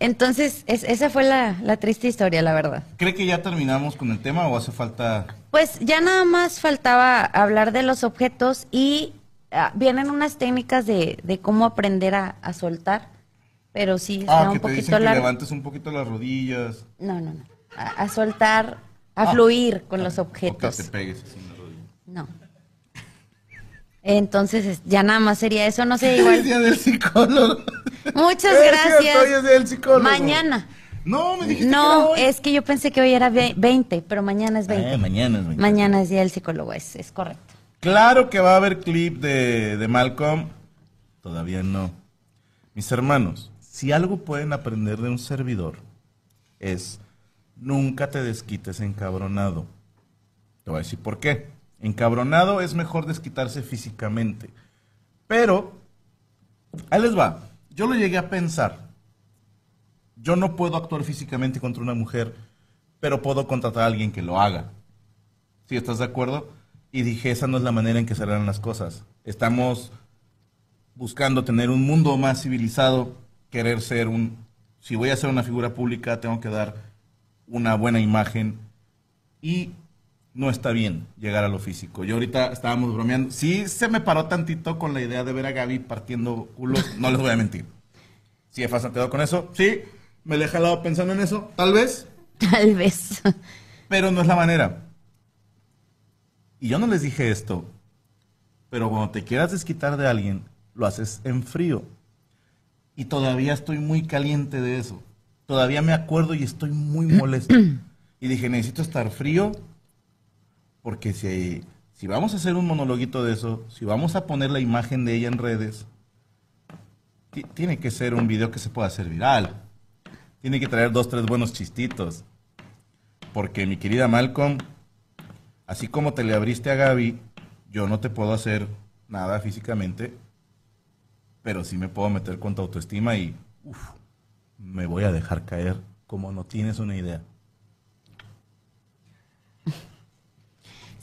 Entonces, es- esa fue la, la triste historia, la verdad. ¿Cree que ya terminamos con el tema o hace falta Pues ya nada más faltaba hablar de los objetos y ah, vienen unas técnicas de, de cómo aprender a, a soltar, pero sí Ah, un que te poquito dicen que levantes un poquito las rodillas. No, no, no. A, a soltar, a Ah. fluir con los O que objetos. te pegues así en la rodilla. No. Entonces es- ya nada más sería eso, no sé, El igual. día del psicólogo. Muchas Es gracias. hoy es día del psicólogo. Mañana. No, me dijiste que No, era hoy. es que yo pensé que hoy era ve- 20, pero mañana es 20. Eh, mañana es mañana. Mañana es día del psicólogo, es, es correcto. Claro que va a haber clip de, de Malcolm. Todavía no. Mis hermanos, si algo pueden aprender de un servidor es nunca te desquites encabronado. Te voy a decir por qué. Encabronado es mejor desquitarse físicamente. Pero, ahí les va. Yo lo llegué a pensar. Yo no puedo actuar físicamente contra una mujer, pero puedo contratar a alguien que lo haga. ¿Sí estás de acuerdo? Y dije, esa no es la manera en que se harán las cosas. Estamos buscando tener un mundo más civilizado, querer ser un... Si voy a ser una figura pública, tengo que dar una buena imagen y no está bien llegar a lo físico. Yo ahorita estábamos bromeando. Sí se me paró tantito con la idea de ver a Gaby partiendo culos, no les voy a mentir. Sí he fastidiado con eso, sí, me le he jalado pensando en eso, tal vez, Tal vez. pero no es la manera. Y yo no les dije esto, pero cuando te quieras desquitar de alguien, lo haces en frío. Y todavía estoy muy caliente de eso. Todavía me acuerdo y estoy muy molesto. Y dije, necesito estar frío, porque si, si vamos a hacer un monologuito de eso, si vamos a poner la imagen de ella en redes, ti- tiene que ser un video que se pueda hacer viral. Tiene que traer dos, tres buenos chistitos. Porque mi querida Malcolm, así como te le abriste a Gaby, yo no te puedo hacer nada físicamente, pero sí me puedo meter con tu autoestima y uf, me voy a dejar caer como no tienes una idea.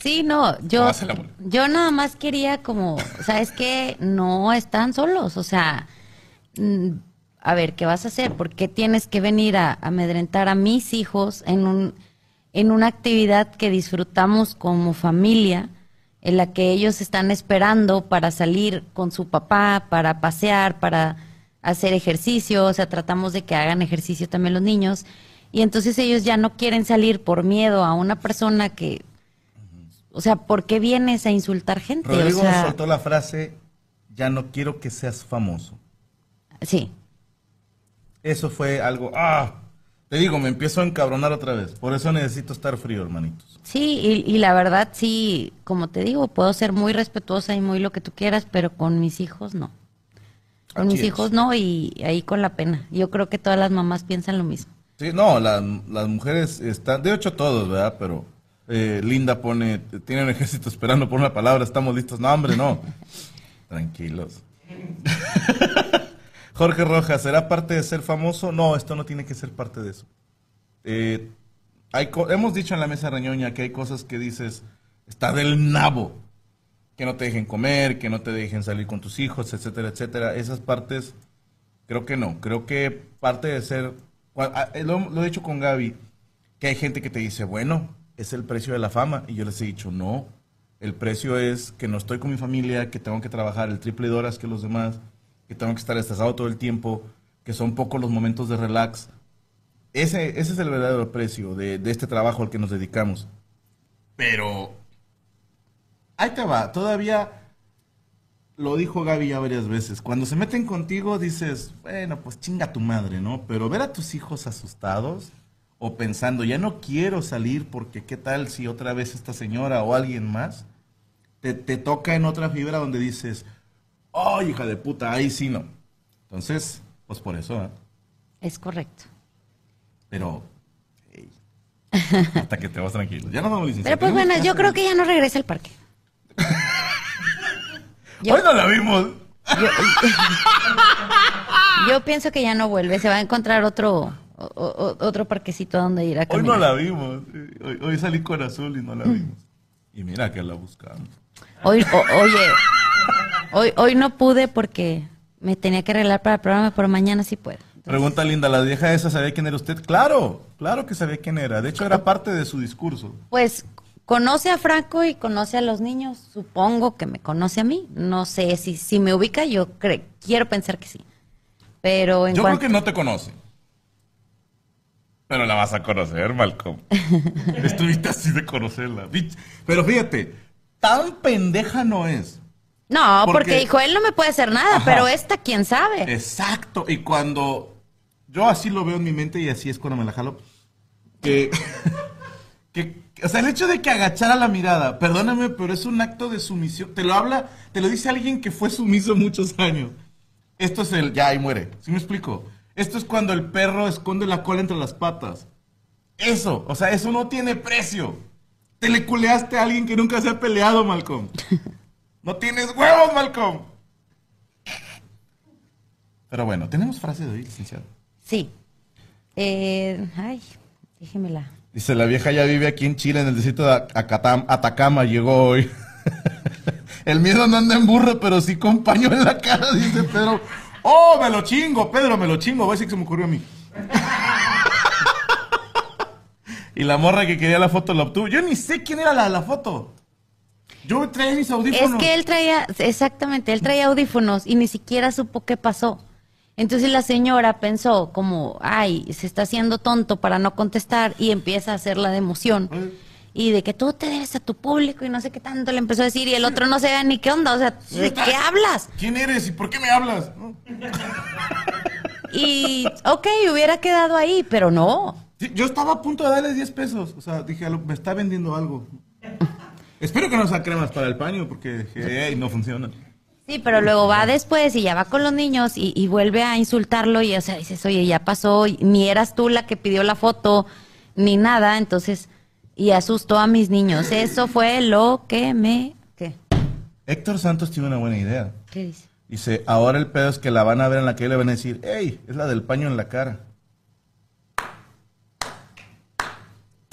Sí, no, yo, yo nada más quería como, o sea, es que no están solos, o sea, mm, a ver, ¿qué vas a hacer? ¿Por qué tienes que venir a, a amedrentar a mis hijos en, un, en una actividad que disfrutamos como familia, en la que ellos están esperando para salir con su papá, para pasear, para hacer ejercicio, o sea, tratamos de que hagan ejercicio también los niños, y entonces ellos ya no quieren salir por miedo a una persona que o sea, ¿por qué vienes a insultar gente? Rodrigo o sea, soltó la frase, ya no quiero que seas famoso. sí. Eso fue algo, ah, Te digo, me empiezo a encabronar otra vez. Por eso necesito estar frío, hermanitos. Sí, y, y la verdad, sí, como te digo, puedo ser muy respetuosa y muy lo que tú quieras, pero con mis hijos no. Con mis es. hijos no, y ahí con la pena. Yo creo que todas las mamás piensan lo mismo. Sí, no, la- las mujeres están, de hecho todos, ¿verdad? Pero eh, Linda pone, tiene un ejército esperando por una palabra, estamos listos. No, hombre, no. Tranquilos. Jorge Rojas, ¿será parte de ser famoso? No, esto no tiene que ser parte de eso. Eh, hay co- hemos dicho en la mesa reñoña que hay cosas que dices, está del nabo. Que no te dejen comer, que no te dejen salir con tus hijos, etcétera, etcétera. Esas partes Creo que no. Creo que parte de ser. ah, eh, Lo, lo he dicho con Gaby. Que hay gente que te dice, bueno, es el precio de la fama. Y yo les he dicho, no. El precio es que no estoy con mi familia, que tengo que trabajar el triple de horas que los demás, que tengo que estar estresado todo el tiempo, que son pocos los momentos de relax. Ese, es el verdadero precio de este trabajo al que nos dedicamos. Pero. Ahí te va. Todavía lo dijo Gaby ya varias veces. Cuando se meten contigo dices, bueno, pues chinga tu madre, ¿no? Pero ver a tus hijos asustados o pensando, ya no quiero salir porque qué tal si otra vez esta señora o alguien más te, te toca en otra fibra donde dices, oh, hija de puta, ahí sí no. Entonces, pues por eso, ¿eh? Es correcto. Pero, hasta que te vas tranquilo. Ya nos vamos, licenciada. Pero pues bueno, yo creo que ya no regresa al parque. Yo- Hoy no la vimos. Yo pienso que ya no vuelve, se va a encontrar otro o- o- otro parquecito donde ir a Hoy caminar. no la vimos. Hoy, hoy salí con azul y no la vimos. Y mira que la buscamos. Hoy, o- oye, hoy, hoy no pude porque me tenía que arreglar para el programa, pero mañana sí puedo. Pregunta linda, ¿la vieja esa sabía quién era usted? Claro, claro que sabía quién era. De hecho, era parte de su discurso. Pues conoce a Franco y conoce a los niños. Supongo que me conoce a mí. No sé si, si me ubica, yo quiero pensar que sí. Pero en Yo cuanto... creo que no te conoce. Pero la vas a conocer, Malcolm. Estuviste así de conocerla. Pero fíjate, tan pendeja no es. No, porque... porque- dijo, él no me puede hacer nada, Ajá. pero esta, ¿quién sabe? Exacto. Y cuando yo así lo veo en mi mente y así es cuando me la jalo, que o sea, el hecho de que agachara la mirada, perdóname, pero es un acto de sumisión. Te lo habla, te lo dice alguien que fue sumiso muchos años. Esto es el ya y muere. ¿Sí me explico? Esto es cuando el perro esconde la cola entre las patas. Eso, o sea, eso no tiene precio. Te le culeaste a alguien que nunca se ha peleado, Malcolm. No tienes huevos, Malcolm. Pero bueno, tenemos frase de hoy, licenciado. Sí. Eh, ay, déjemela. Dice, la vieja ya vive aquí en Chile, en el distrito de Acatam- Atacama, llegó hoy. el miedo no anda en burro, pero sí con paño en la cara, dice Pedro. ¡Oh, me lo chingo, Pedro, me lo chingo! Va a decir que se me ocurrió a mí. y la morra que quería la foto la obtuvo. Yo ni sé quién era la, la foto. Yo traía mis Es audífonos. que él traía, exactamente, él traía audífonos y ni siquiera supo qué pasó. Entonces la señora pensó como, ay, se está haciendo tonto para no contestar y empieza a hacer la de emoción. Y de que tú te debes a tu público y no sé qué tanto le empezó a decir y el otro no sabía ni qué onda, o sea, ¿de qué hablas? ¿Quién eres y por qué me hablas? ¿No? Y, ok, hubiera quedado ahí, pero no. Sí, yo estaba a punto de darles 10 pesos. O sea, dije, "Alo- me está vendiendo algo. Espero que no sea cremas para el paño porque hey, no funciona. Sí, pero luego va después y ya va con los niños y, y vuelve a insultarlo y o sea, dices, oye, ya pasó, y ni eras tú la que pidió la foto, ni nada, entonces, y asustó a mis niños. Eso fue lo que me... ¿Qué? Héctor Santos tiene una buena idea. ¿Qué dice? Dice, ahora el pedo es que la van a ver en la calle y le van a decir, hey, es la del paño en la cara.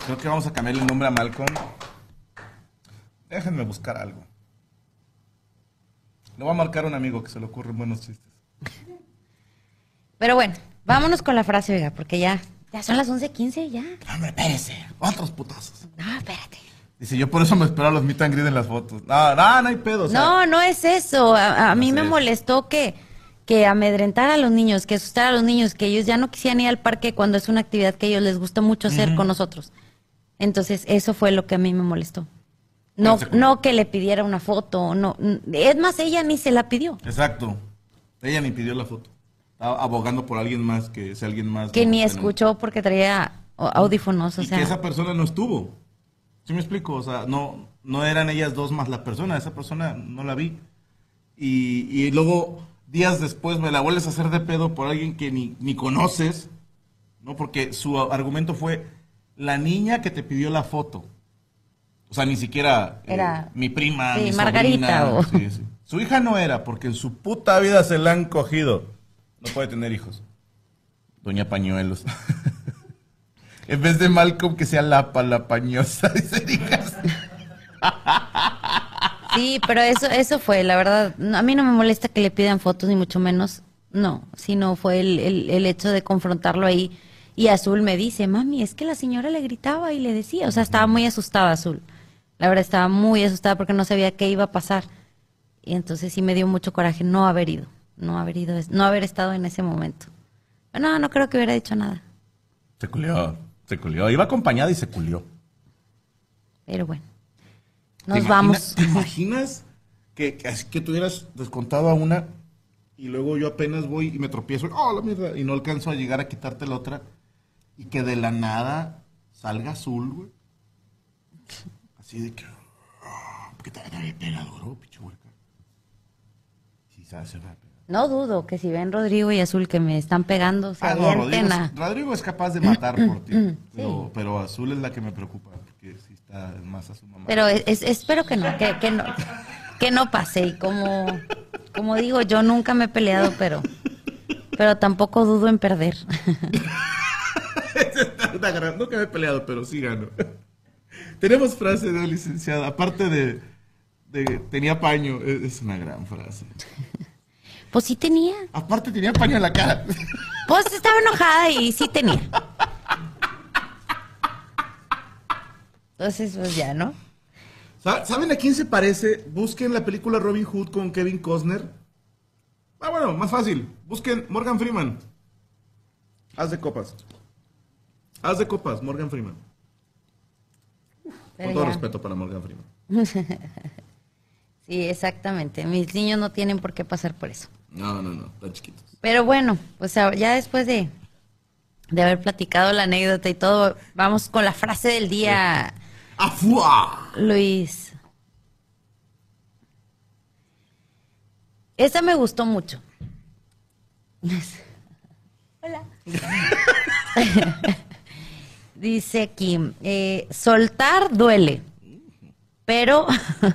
Creo que vamos a cambiarle el nombre a Malcolm. Déjenme buscar algo. Le voy a marcar un amigo que se le ocurren buenos chistes. Pero bueno, vámonos con la frase, oiga, porque ya, ya son las 11.15, ya. Hombre, espérese. Otros putazos. No, espérate. Dice, yo por eso me espero a los meet and greet en las fotos. No, no, no hay pedo. o sea, No, no es eso. A, a mí No me molestó que, que amedrentara a los niños, que asustara a los niños, que ellos ya no quisieran ir al parque cuando es una actividad que a ellos les gusta mucho hacer con nosotros. Entonces, eso fue lo que a mí me molestó. No, no que le pidiera una foto, no. Es más, ella ni se la pidió. Exacto. Ella ni pidió la foto. Estaba abogando por alguien más, que ese alguien más. Que ni escuchó porque traía audífonos, o y sea. que esa persona no estuvo. ¿Sí me explico? O sea, no, no eran ellas dos más la persona. Esa persona no la vi. Y, y luego, días después, me la vuelves a hacer de pedo por alguien que ni, ni conoces. ¿No? Porque su argumento fue la niña que te pidió la foto. O sea, ni siquiera eh, Era- mi prima, sí, mi Margarita sobrina. o- Sí, sí. Su hija no era, porque en su puta vida se la han cogido. No puede tener hijos. Doña Pañuelos. en vez de Malcolm, que sea Lapa, la pañosa. Dice, hijas. Sí, pero eso, eso fue, la verdad. A mí no me molesta que le pidan fotos, ni mucho menos. No, sino fue el, el, el hecho de confrontarlo ahí. Y Azul me dice, mami, es que la señora le gritaba y le decía. O sea, estaba muy asustada Azul. La verdad, estaba muy asustada porque no sabía qué iba a pasar. Y entonces sí me dio mucho coraje no haber ido. No haber ido, no haber estado en ese momento. No, no creo que hubiera dicho nada. Se culió, se culió. Iba acompañada y se culió. Pero bueno. ¿Te Nos imagina- vamos. ¿Te imaginas que, que que tú hubieras descontado a una y luego yo apenas voy y me tropiezo, ¡oh, la mierda! Y no alcanzo a llegar a quitarte la otra y que de la nada salga azul, güey. Así de que, "Ah, ¿por qué te había pegado, bro, pinche? Sí, rápido. No dudo que si ven Rodrigo y Azul que me están pegando, se Ah, no, Rodrigo, avienten es- a- Rodrigo es capaz de matar por ti, pero, pero azul es la que me preocupa, porque sí está más a su mamá. Pero es- es- espero que no, que, que no, que no pase. Y como, como digo, yo nunca me he peleado, pero, pero tampoco dudo en perder. Está gran- que me he peleado, pero sí gano. Tenemos frase de licenciada, aparte de, de tenía paño, es, es una gran frase. Pues sí tenía. Aparte tenía paño en la cara. Pues estaba enojada y sí tenía. Entonces, pues ya, ¿no? Sa- ¿Saben a quién se parece? Busquen la película Robin Hood con Kevin Costner. Ah, bueno, más fácil. Busquen Morgan Freeman. Haz de copas. Haz de copas, Morgan Freeman. Con todo ya. respeto para Morgan Freeman. Sí, exactamente. Mis niños no tienen por qué pasar por eso. No, no, no, están chiquitos. Pero bueno, pues ya después de, de haber platicado la anécdota y todo, vamos con la frase del día, ¡Afua! Luis. Esa me gustó mucho. Hola. Dice aquí, eh, soltar duele, pero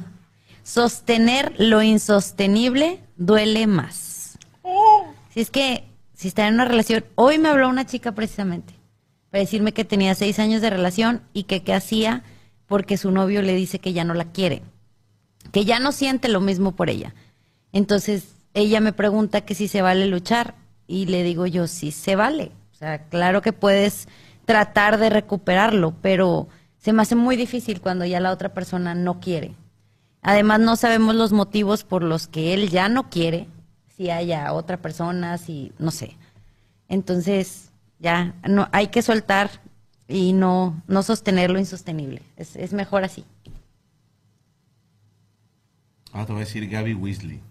sostener lo insostenible duele más. Si es que, si está en una relación, hoy me habló una chica precisamente para decirme que tenía seis años de relación y que qué hacía porque su novio le dice que ya no la quiere, que ya no siente lo mismo por ella. Entonces ella me pregunta que si se vale luchar y le digo yo, sí se vale. O sea, claro que puedes tratar de recuperarlo, pero se me hace muy difícil cuando ya la otra persona no quiere. Además, no sabemos los motivos por los que él ya no quiere, si haya otra persona, si no sé. Entonces, ya no hay que soltar y no no sostener lo insostenible. Es, es mejor así. Ah, te voy a decir Gaby Weasley.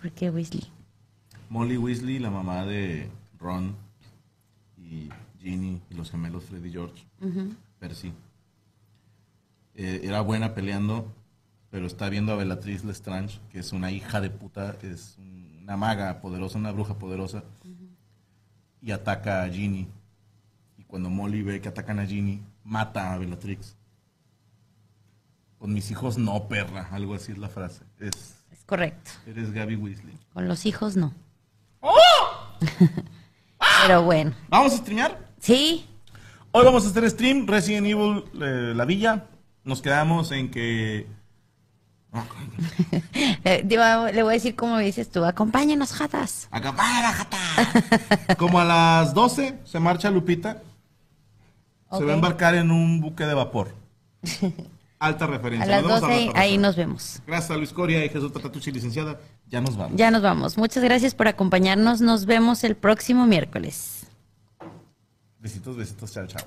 ¿Por qué, Weasley? Molly Weasley, la mamá de Ron y Ginny y los gemelos Freddy y George. Percy. Eh, era buena peleando, pero está viendo a Bellatrix Lestrange, que es una hija de puta, es una maga poderosa, una bruja poderosa, y ataca a Ginny. Y cuando Molly ve que atacan a Ginny, mata a Bellatrix. Con mis hijos no, perra, algo así es la frase. Es, Es correcto. eres Gaby Weasley. Con los hijos no. Pero bueno, ¿Vamos a streamear? Sí, Hoy vamos a hacer stream Resident Evil eh, La Villa. Nos quedamos en que... Le voy a decir como dices tú, acompáñenos, jatas. Acá, ¡Para, jata! Como a las 12 se marcha Lupita. Se va a embarcar en un buque de vapor. Alta A referencia. las Nos vemos al 12 rato, ahí nos vemos. Gracias a Luis Coria y Jesús Tatatucci, licenciada. Ya nos vamos. Ya nos vamos. Muchas gracias por acompañarnos. Nos vemos el próximo miércoles. Besitos, besitos. Chao, chao.